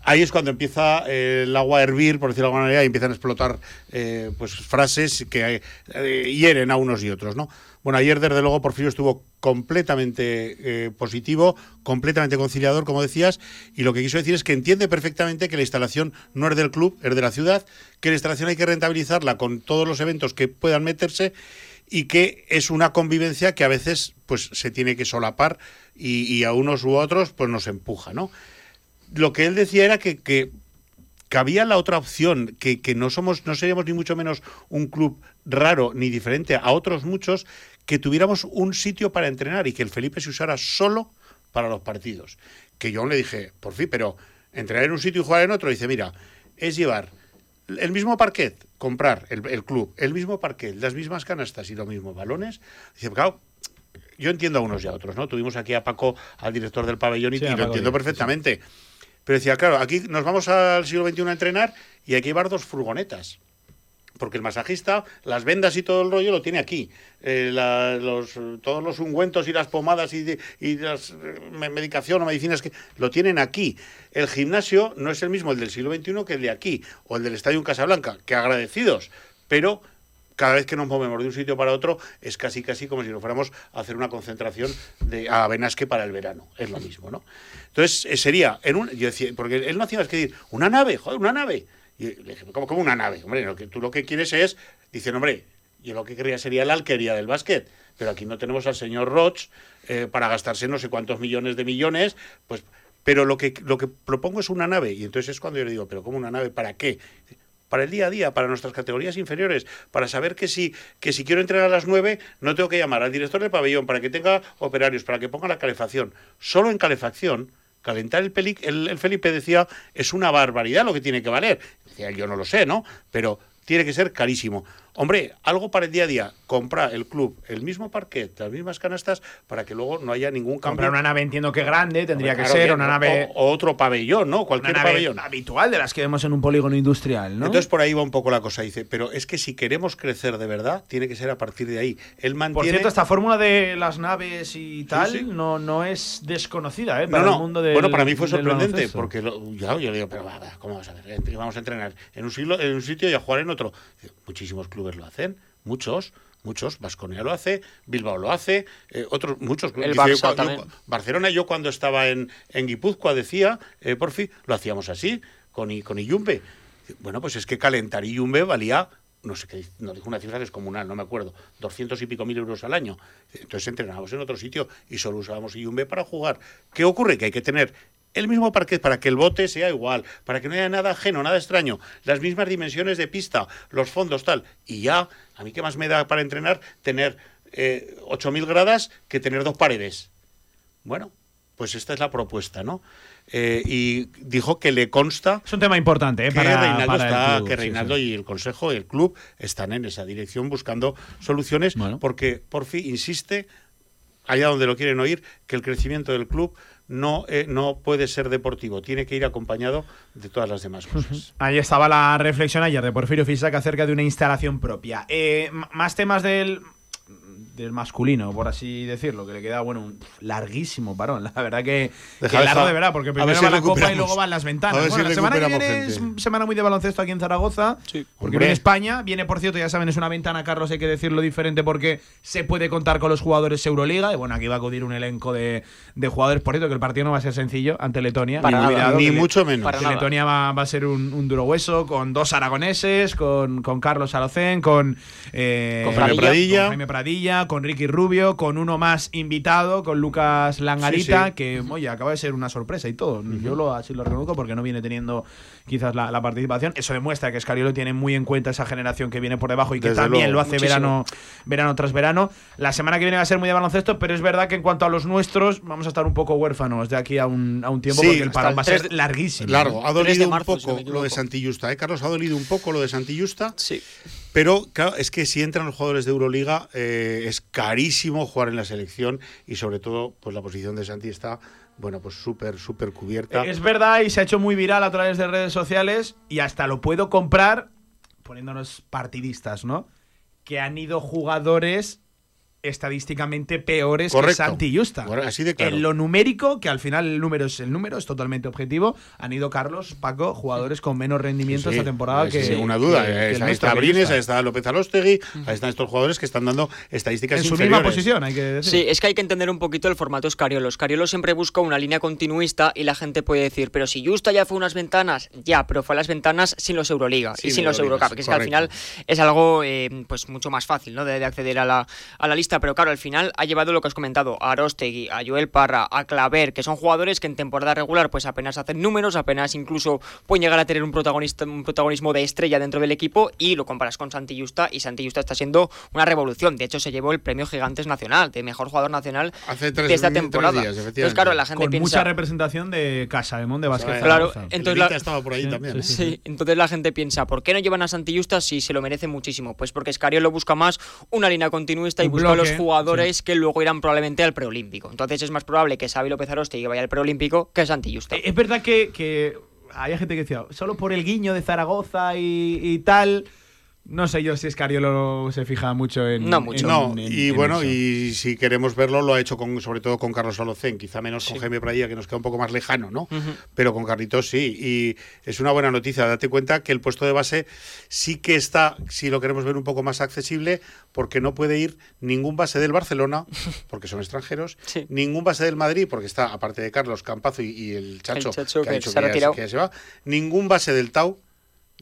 Ahí es cuando empieza eh, el agua a hervir, por decirlo de alguna manera, y empiezan a explotar eh, pues, frases que eh, hieren a unos y otros, ¿no? Bueno, ayer desde luego Porfirio estuvo completamente positivo, completamente conciliador, como decías, y lo que quiso decir es que entiende perfectamente que la instalación no es del club, es de la ciudad, que la instalación hay que rentabilizarla con todos los eventos que puedan meterse y que es una convivencia que a veces pues se tiene que solapar y, y a unos u otros pues nos empuja, ¿no? Lo que él decía era que, que que había la otra opción, que, que no somos, no seríamos ni mucho menos un club raro ni diferente a otros muchos, que tuviéramos un sitio para entrenar y que el Felipe se usara solo para los partidos. Que yo le dije, por fin, pero entrenar en un sitio y jugar en otro, dice, mira, es llevar el mismo parquet, comprar el, el club, el mismo parquet, las mismas canastas y los mismos balones. Dice, claro, yo entiendo a unos y a otros, ¿no? Tuvimos aquí a Paco, al director del pabellón, y, Sí, y a lo entiendo sí, perfectamente. Pero decía, claro, aquí nos vamos al siglo XXI a entrenar y hay que llevar dos furgonetas. porque el masajista, las vendas y todo el rollo lo tiene aquí. Eh, los, todos los ungüentos y las pomadas y, y las eh, me- medicación o medicinas que lo tienen aquí. El gimnasio no es el mismo el del siglo XXI que el de aquí, o el del Estadio Casablanca, que agradecidos, pero cada vez que nos movemos de un sitio para otro es casi casi como si nos fuéramos a hacer una concentración de a Benasque para el verano. Es lo mismo, ¿no? Entonces eh, sería, en un, yo decía, porque él no hacía más que decir, una nave, joder, una nave. Y le dije, ¿cómo, una nave? Hombre, lo que, tú lo que quieres es, dicen, hombre, yo lo que quería sería la alquería del básquet, pero aquí no tenemos al señor Roch eh, para gastarse no sé cuántos millones de millones, pues, pero lo que, lo que propongo es una nave. Y entonces es cuando yo le digo, ¿pero cómo una nave? ¿Para qué? Para el día a día, para nuestras categorías inferiores, para saber que si, que si quiero entrenar a las 9 no tengo que llamar al director del pabellón para que tenga operarios, para que ponga la calefacción. Solo en calefacción, calentar el, peli, el, el Felipe decía, es una barbaridad lo que tiene que valer. Decía, yo no lo sé, ¿no? Pero tiene que ser carísimo. Hombre, algo para el día a día. Compra el club el mismo parquet, las mismas canastas, para que luego no haya ningún cambio. Comprar una nave entiendo que grande, tendría Hombre, que claro ser que- una nave, O, otro pabellón, ¿no? una Cualquier nave pabellón. habitual de las que vemos en un polígono industrial, ¿no? Entonces por ahí va un poco la cosa, dice, pero es que si queremos crecer de verdad, tiene que ser a partir de ahí. Él Por mantiene... cierto, esta fórmula de las naves y tal sí. No, no es desconocida, ¿eh? Para no. el mundo del bueno, para mí fue sorprendente, porque lo- ya, yo le digo, pero va, va, ¿cómo vamos a? Eh, Vamos a entrenar en un, siglo, en un sitio y a jugar en otro. Muchísimos clubes lo hacen, muchos, muchos. Vasconia lo hace, Bilbao lo hace, eh, otros, muchos. El Barça yo también. Barcelona, yo cuando estaba en, en Guipúzcoa decía, eh, por fin, lo hacíamos así, con, con Iyumbe. Bueno, pues es que calentar Iyumbe valía, no sé qué, no dijo una cifra descomunal, no me acuerdo, 200 y pico mil euros al año. Entonces entrenábamos en otro sitio y solo usábamos Iyumbe para jugar. ¿Qué ocurre? Que hay que tener el mismo parquet para que el bote sea igual, para que no haya nada ajeno, nada extraño, las mismas dimensiones de pista, los fondos, tal. Y ya, a mí qué más me da para entrenar tener eh, 8.000 gradas que tener dos paredes. Bueno, pues esta es la propuesta, ¿no? Eh, y dijo que le consta Es un tema importante, ¿eh? que Para, Reinaldo, para el está, club, que Reinaldo sí. y el Consejo y el club están en esa dirección buscando soluciones porque por fin insiste, allá donde lo quieren oír, que el crecimiento del club no, eh, no puede ser deportivo, tiene que ir acompañado de todas las demás cosas. Ahí estaba la reflexión ayer de Porfirio Fisac acerca de una instalación propia. Eh, más temas del, del masculino, por así decirlo, que le queda, bueno, un larguísimo parón. [LAUGHS] La verdad que, largo de verdad, porque primero si va la copa y luego van las ventanas. Bueno, si la semana que viene es semana muy de baloncesto aquí en Zaragoza, porque Hombre. viene España, viene, por cierto, ya saben, es una ventana, Carlos, hay que decirlo diferente, porque se puede contar con los jugadores Euroliga, y bueno, aquí va a acudir un elenco de, de jugadores, por cierto, que el partido no va a ser sencillo ante Letonia. Para Ni nada, cuidado, ni que le- mucho menos. Para. Letonia va, va a ser un, un duro hueso con dos aragoneses, con, con Carlos Alocén, con, eh, Con Jaime Pradilla. con Jaime Pradilla, con Ricky Rubio, con uno más invitado, con Lucas Langarita, Sí, sí. que oye, acaba de ser una sorpresa y todo. Yo lo, así lo reconozco porque no viene teniendo quizás la, la participación. Eso demuestra que Escariolo tiene muy en cuenta esa generación que viene por debajo y que Desde también luego, lo hace muchísimo. verano, verano tras verano. La semana que viene va a ser muy de baloncesto, pero es verdad que en cuanto a los nuestros, vamos a estar un poco huérfanos de aquí a un, a un tiempo Sí, porque el parón va a ser 3 de- larguísimo. Largo, ha 3 de dolido un marzo, poco lo de. Santillusta, ¿eh, Carlos? Ha dolido un poco lo de Santillusta. Sí. Pero claro, es que si entran los jugadores de Euroliga eh, es carísimo jugar en la selección y sobre todo pues la posición de Santi está bueno pues súper súper cubierta. Es verdad y se ha hecho muy viral a través de redes sociales y hasta lo puedo comprar poniéndonos partidistas, ¿no? Que han ido jugadores estadísticamente peores Correcto. que Santi Justa. Así de claro. En lo numérico, que al final el número es el número, es totalmente objetivo, han ido Carlos, Paco, jugadores con menos rendimiento Sí, esta temporada sí, que sin ninguna duda. que- que el ahí está, Brines, ahí está López Alostegui, ahí están estos jugadores que están dando estadísticas en su inferiores. misma posición, hay que decir. Sí, es que hay que entender un poquito el formato Escariolo. Escariolo siempre busca una línea continuista y la gente puede decir, pero si Justa ya fue unas ventanas, ya, pero fue a las ventanas sin los Euroliga Sin y sin los Eurocup, que es que al final es algo eh, pues mucho más fácil ¿no? de, de acceder a la, a la lista. Pero claro, al final ha llevado lo que has comentado, a Arostegui, a Joel Parra, a Claver, que son jugadores que en temporada regular pues apenas hacen números, apenas incluso pueden llegar a tener un, protagonista, un protagonismo de estrella dentro del equipo y lo comparas con Santi Justa y Santi Justa está siendo una revolución. De hecho, se llevó el premio Gigantes Nacional de mejor jugador nacional Hace tres- de esta tres temporada. días, Entonces, efectivamente. claro, la gente Con piensa... mucha representación de Casa de Monde de Básquet. Claro, entonces la, estaba por ahí también, ¿eh? Sí, [LAUGHS] entonces la gente piensa, ¿por qué no llevan a Santi Justa si se lo merece muchísimo? Pues porque Scariolo busca más una línea continuista y busca los jugadores que luego irán probablemente al preolímpico. Entonces es más probable que Xavi López Arostegui vaya al preolímpico que Santi Justa. Eh, Es verdad que, que había gente que decía, solo por el guiño de Zaragoza y, y tal. No sé yo si Escariolo se fija mucho en. No mucho. en- No, en- y en bueno, eso. y si queremos verlo, lo ha hecho con, sobre todo con Carlos Alocén, quizá menos con Jaime Pradilla, que nos queda un poco más lejano, ¿no? Pero con Carlitos sí. Y es una buena noticia. Date cuenta que el puesto de base sí que está, si lo queremos ver un poco más accesible, porque no puede ir ningún base del Barcelona, [LAUGHS] porque son extranjeros, ningún base del Madrid, porque está, aparte de Carlos Campazo y, y el Chacho, Chacho que, ha que dicho se ha que ya- retirado. que ya se va, ningún base del Tau.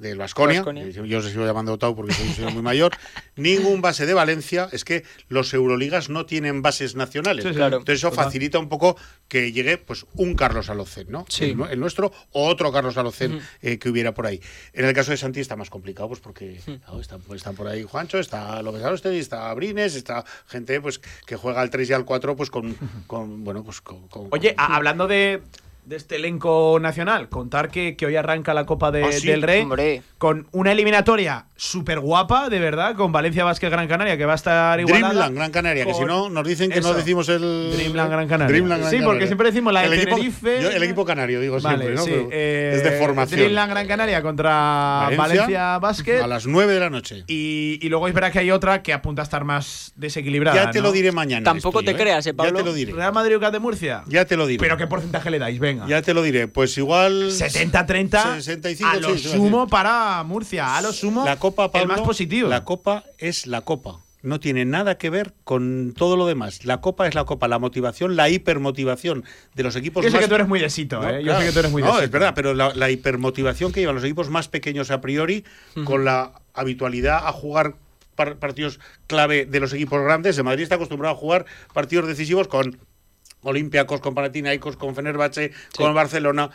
Del Vasconia, yo os sigo llamando Tau porque soy, soy muy mayor, [LAUGHS] ningún base de Valencia, es que los Euroligas no tienen bases nacionales. Sí, sí, claro. Entonces eso facilita un poco que llegue pues un Carlos Alocen, ¿no? Sí. El, nu- el nuestro o otro Carlos Alocen eh, que hubiera por ahí. En el caso de Santi está más complicado, pues porque claro, están, pues, están por ahí Juancho, está López Arostegui, está Brines, está gente pues que juega al 3 y al 4 pues con, con bueno, pues con, con- Oye, hablando de, de este elenco nacional, contar que, que hoy arranca la Copa de- Ah, sí, del Rey hombre. con una eliminatoria súper guapa, de verdad, con Valencia Vázquez Gran Canaria, que va a estar igualada. Dreamland Gran Canaria, que si no nos dicen que Eso. no decimos el Dreamland Gran Canaria. Dreamland Gran Sí, porque Canaria. siempre decimos la de el equipo, Tenerife. yo el equipo canario digo Vale, siempre, ¿no? sí, eh, es de formación. Dreamland Gran Canaria contra Valencia, Valencia, Basket. a las 9 de la noche. Y, y luego es verdad que hay otra que apunta a estar más desequilibrada. Ya te ¿no? lo diré mañana. Tampoco te ¿eh? creas, ¿eh, Pablo? Ya te lo diré. Real Madrid UCAT de Murcia. Ya te lo diré. ¿Pero qué porcentaje le dais? Venga. Ya te lo diré. Pues igual 70-30 65, a lo sumo para Murcia. A lo sumo La Copa, el Pablo, más positivo. La Copa es la Copa. No tiene nada que ver con todo lo demás. La Copa es la Copa. La motivación, la hipermotivación de los equipos Yo sé más que tú eres muy de Sito, No, ¿eh? Yo claro. sé que tú eres muy de No, es verdad, pero la, la hipermotivación que llevan los equipos más pequeños a priori, con la habitualidad a jugar par- partidos clave de los equipos grandes. El Madrid está acostumbrado a jugar partidos decisivos con Olympiacos, con Panathinaikos, con Fenerbahce, con Barcelona.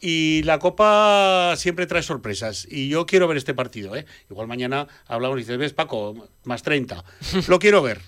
Y la Copa siempre trae sorpresas. Y yo quiero ver este partido. ¿eh? Igual mañana hablamos y dices, ves, Paco, más 30. [LAUGHS] Lo quiero ver.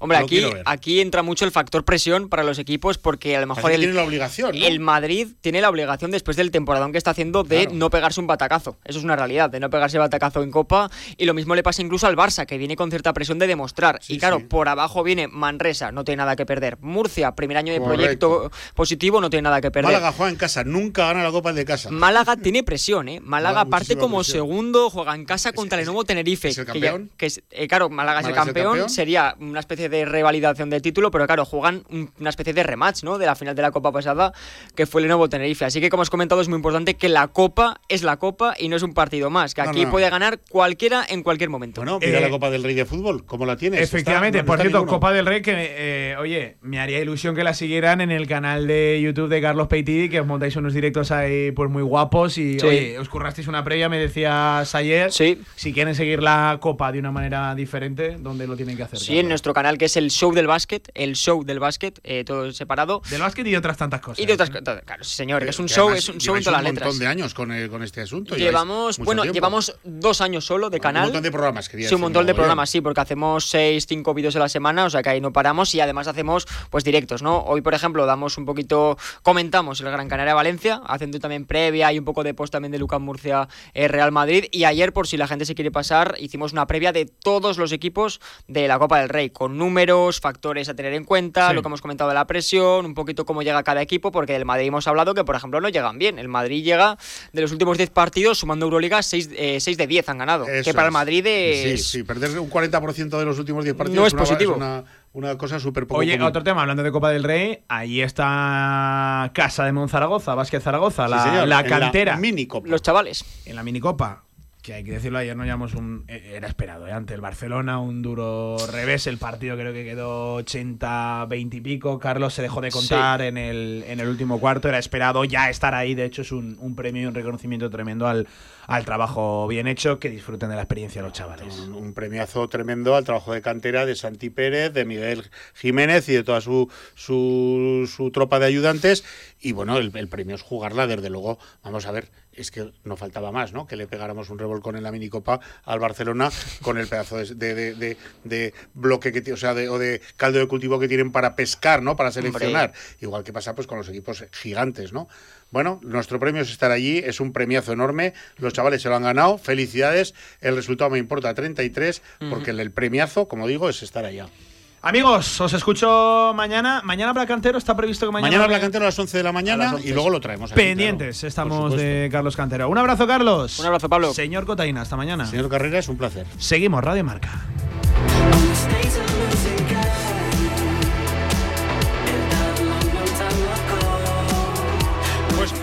Hombre, aquí, entra mucho el factor presión para los equipos porque a lo mejor el, tiene la obligación, ¿no? el Madrid tiene la obligación después del temporadón que está haciendo de Claro. no pegarse un batacazo. Eso es una realidad, de no pegarse batacazo en Copa. Y lo mismo le pasa incluso al Barça, que viene con cierta presión de demostrar. y claro, por abajo viene Manresa, no tiene nada que perder. Murcia, primer año de proyecto positivo, no tiene nada que perder. Málaga juega en casa, nunca gana la Copa de casa. Málaga tiene presión, ¿eh? Málaga parte como presión. segundo, juega en casa contra el nuevo Tenerife. es el que ya- campeón. que es- eh, claro, Málaga, es el Málaga es el campeón, campeón. sería una especie de revalidación de título, pero claro, juegan un- una especie de rematch, ¿no? De la final de la Copa pasada, que fue el nuevo Tenerife. Así que, como has comentado, es muy importante que la Copa es la Copa y no es un partido más, que aquí no. puede ganar cualquiera en cualquier momento. Bueno, mira Eh, la Copa del Rey de fútbol, ¿cómo la tienes? Efectivamente, Está- no por cierto, ninguno. Copa del Rey, que, eh, oye, me haría ilusión que la siguieran en el canal de YouTube de Carlos Peitidi, que os montáis unos directos ahí pues muy guapos y, Sí. oye, os currasteis una previa, me decías ayer. Sí. Si quieren seguir la Copa de una manera diferente, ¿dónde lo tienen que hacer? Sí, en nuestro canal que es el show del básquet, el show del básquet, eh, todo separado. Del básquet y de otras tantas cosas. Y de otras cosas. Claro, sí, señor, que es un Que show, además es un show en todas las un letras. montón de años con, el- con este asunto. Llevamos, bueno, tiempo. llevamos dos años solo de canal. Un montón de programas, quería Sí, un montón de programas, sí, porque hacemos seis, cinco vídeos a la semana, o sea que ahí no paramos y además hacemos pues directos, ¿no? Hoy, por ejemplo, damos un poquito, comentamos el Gran Canaria Valencia, haciendo también previa y un poco de post también de Lucas Murcia eh, Real Madrid. Y ayer, por si la gente se quiere pasar, hicimos una previa de todos los equipos de la Copa del Rey, con números, factores a tener en cuenta, Sí. lo que hemos comentado de la presión, un poquito cómo llega cada equipo, porque del Madrid hemos hablado que, por ejemplo, no llegan bien. El Madrid llega de los últimos 10 partidos, sumando Euroliga, 6, de 10 han ganado. Eso que para el es. Madrid es. Sí, sí, perder un 40% de los últimos 10 partidos No es una- positivo. una, una cosa súper poco Oye, común. otro tema, hablando de Copa del Rey, ahí está Casa de Monzaragoza, Vázquez Zaragoza, Sí, la, señor, la en cantera. minicopa. Los chavales. En la minicopa, que hay que decirlo, ayer no llevamos un. eh, Era esperado, ¿eh? Ante el Barcelona, un duro revés. El partido creo que quedó 80, 20 y pico. Carlos se dejó de contar en, el, en el último cuarto. Era esperado ya estar ahí. De hecho, es un, un premio y un reconocimiento tremendo al, al trabajo bien hecho. Que disfruten de la experiencia los chavales. Un, un premiazo tremendo al trabajo de cantera de Santi Pérez, de Miguel Jiménez y de toda su, su, su tropa de ayudantes. Y bueno, el, el premio es jugarla, desde luego. Vamos a ver, es que no faltaba más, ¿no? Que le pegáramos un revolcón en la minicopa al Barcelona con el pedazo de, de- de- de- de bloque que tiene, o sea, de, o de caldo de cultivo que tienen para pescar, ¿no? Para seleccionar. Igual que pasa pues con los equipos gigantes, ¿no? Bueno, nuestro premio es estar allí, es un premiazo enorme, los chavales se lo han ganado, felicidades, el resultado me importa 33, porque el, el premiazo, como digo, es estar allá. Amigos, os escucho mañana. Mañana Cantero está previsto que mañana. Mañana Black Cantero a las 11 de la mañana y luego lo traemos. Aquí, Pendientes estamos de Carlos Cantero. Un abrazo, Carlos. Un abrazo, Pablo. Señor Cotaina, hasta mañana. Señor Carrera, es un placer. Seguimos, Radio Marca.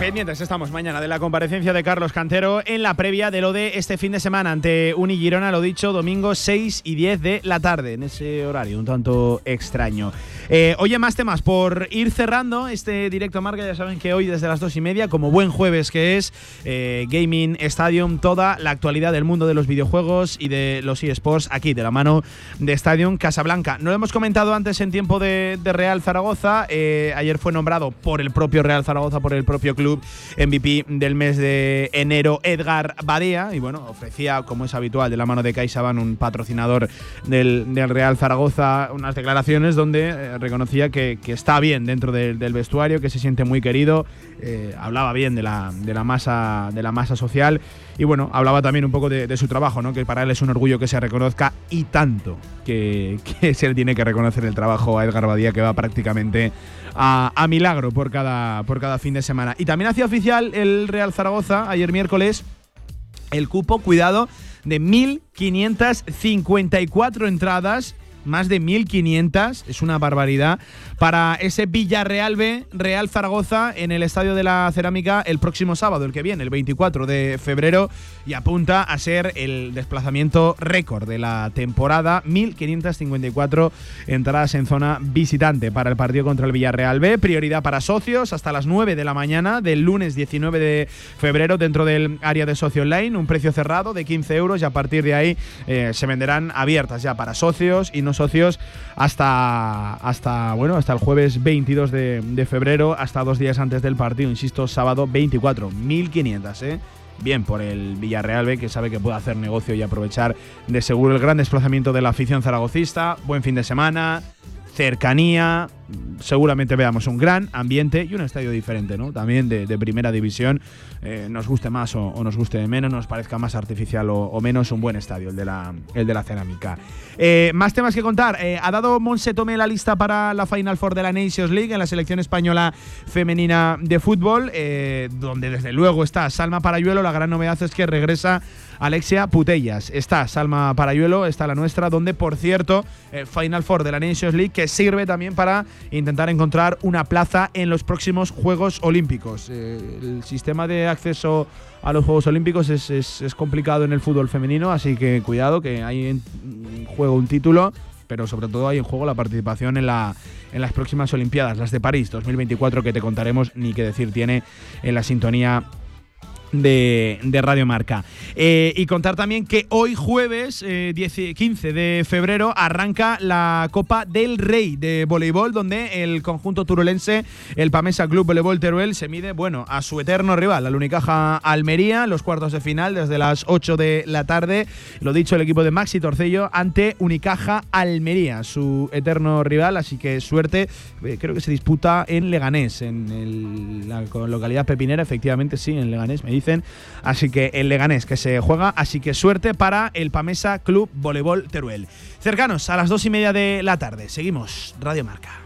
Pendientes estamos mañana de la comparecencia de Carlos Cantero en la previa de lo de este fin de semana ante Uni Girona, lo dicho, domingo 6 y 10 de la tarde, en ese horario un tanto extraño. Eh, oye, más temas. Por ir cerrando este directo marca, ya saben que hoy desde las dos y media, como buen jueves que es, eh, Gaming Stadium, toda la actualidad del mundo de los videojuegos y de los eSports aquí, de la mano de Stadium Casablanca. No lo hemos comentado antes en tiempo de, Real Zaragoza. Eh, ayer fue nombrado por el propio Real Zaragoza, por el propio club MVP del mes de enero, Edgar Badea. Y bueno, ofrecía, como es habitual, de la mano de CaixaBank, un patrocinador del, Real Zaragoza, unas declaraciones donde reconocía que, está bien dentro del vestuario, que se siente muy querido. Eh, hablaba bien de la, de la, masa, de la masa social y bueno, hablaba también un poco de, su trabajo, ¿no? que para él es un orgullo que se reconozca y tanto que, [LAUGHS] que se le tiene que reconocer el trabajo a Edgar Badía que va prácticamente a, milagro por cada, por cada fin de semana. Y también hacía oficial el Real Zaragoza ayer miércoles el cupo, cuidado, de 1.554 entradas más de 1.500, es una barbaridad, para ese Villarreal B, Real Zaragoza, en el Estadio de la Cerámica el próximo sábado, el que viene, el 24 de febrero, y apunta a ser el desplazamiento récord de la temporada, 1.554 entradas en zona visitante para el partido contra el Villarreal B, prioridad para socios hasta las 9 de la mañana del lunes 19 de febrero dentro del área de socio online, un precio cerrado de 15 euros y a partir de ahí eh, se venderán abiertas ya para socios y no socios hasta, hasta, bueno, hasta el jueves 22 de, febrero, hasta dos días antes del partido, insisto, sábado 24, 1500, ¿eh? Bien por el Villarreal B, que sabe que puede hacer negocio y aprovechar de seguro el gran desplazamiento de la afición zaragocista. Buen fin de semana, cercanía, seguramente veamos un gran ambiente y un estadio diferente, ¿no? También de, primera división, eh, nos guste más o, nos guste menos, nos parezca más artificial o, menos, un buen estadio, el de la, el de la cerámica. Eh, más temas que contar. Eh, ha dado Monse Tome la lista para la Final Four de la Nations League en la selección española femenina de fútbol, donde desde luego está Salma Parayuelo. La gran novedad es que regresa Alexia Putellas. Está Salma Parayuelo, está la nuestra, donde por cierto, Final Four de la Nations League que sirve también para intentar encontrar una plaza en los próximos Juegos Olímpicos. Eh, el sistema de acceso a los Juegos Olímpicos es, complicado en el fútbol femenino, así que cuidado que hay en juego un título, pero sobre todo hay en juego la participación en, la, en las próximas Olimpiadas, las de París 2024, que te contaremos ni qué decir tiene en la sintonía de, Radio Marca. Eh, y contar también que hoy jueves 15 eh, de febrero arranca la Copa del Rey de voleibol, donde el conjunto turulense, el Pamesa Club Voleibol Teruel, se mide, bueno, a su eterno rival, la Unicaja Almería, los cuartos de final desde las 8 de la tarde. Lo dicho, el equipo de Maxi Torcello ante Unicaja Almería, su eterno rival, así que suerte. Eh, creo que se disputa en Leganés, en la localidad pepinera, efectivamente, sí, en Leganés, me dicen. Así que el Leganés que se juega, así que suerte para el Pamesa Club Voleibol Teruel. Cercanos a las dos y media de la tarde. Seguimos, Radio Marca.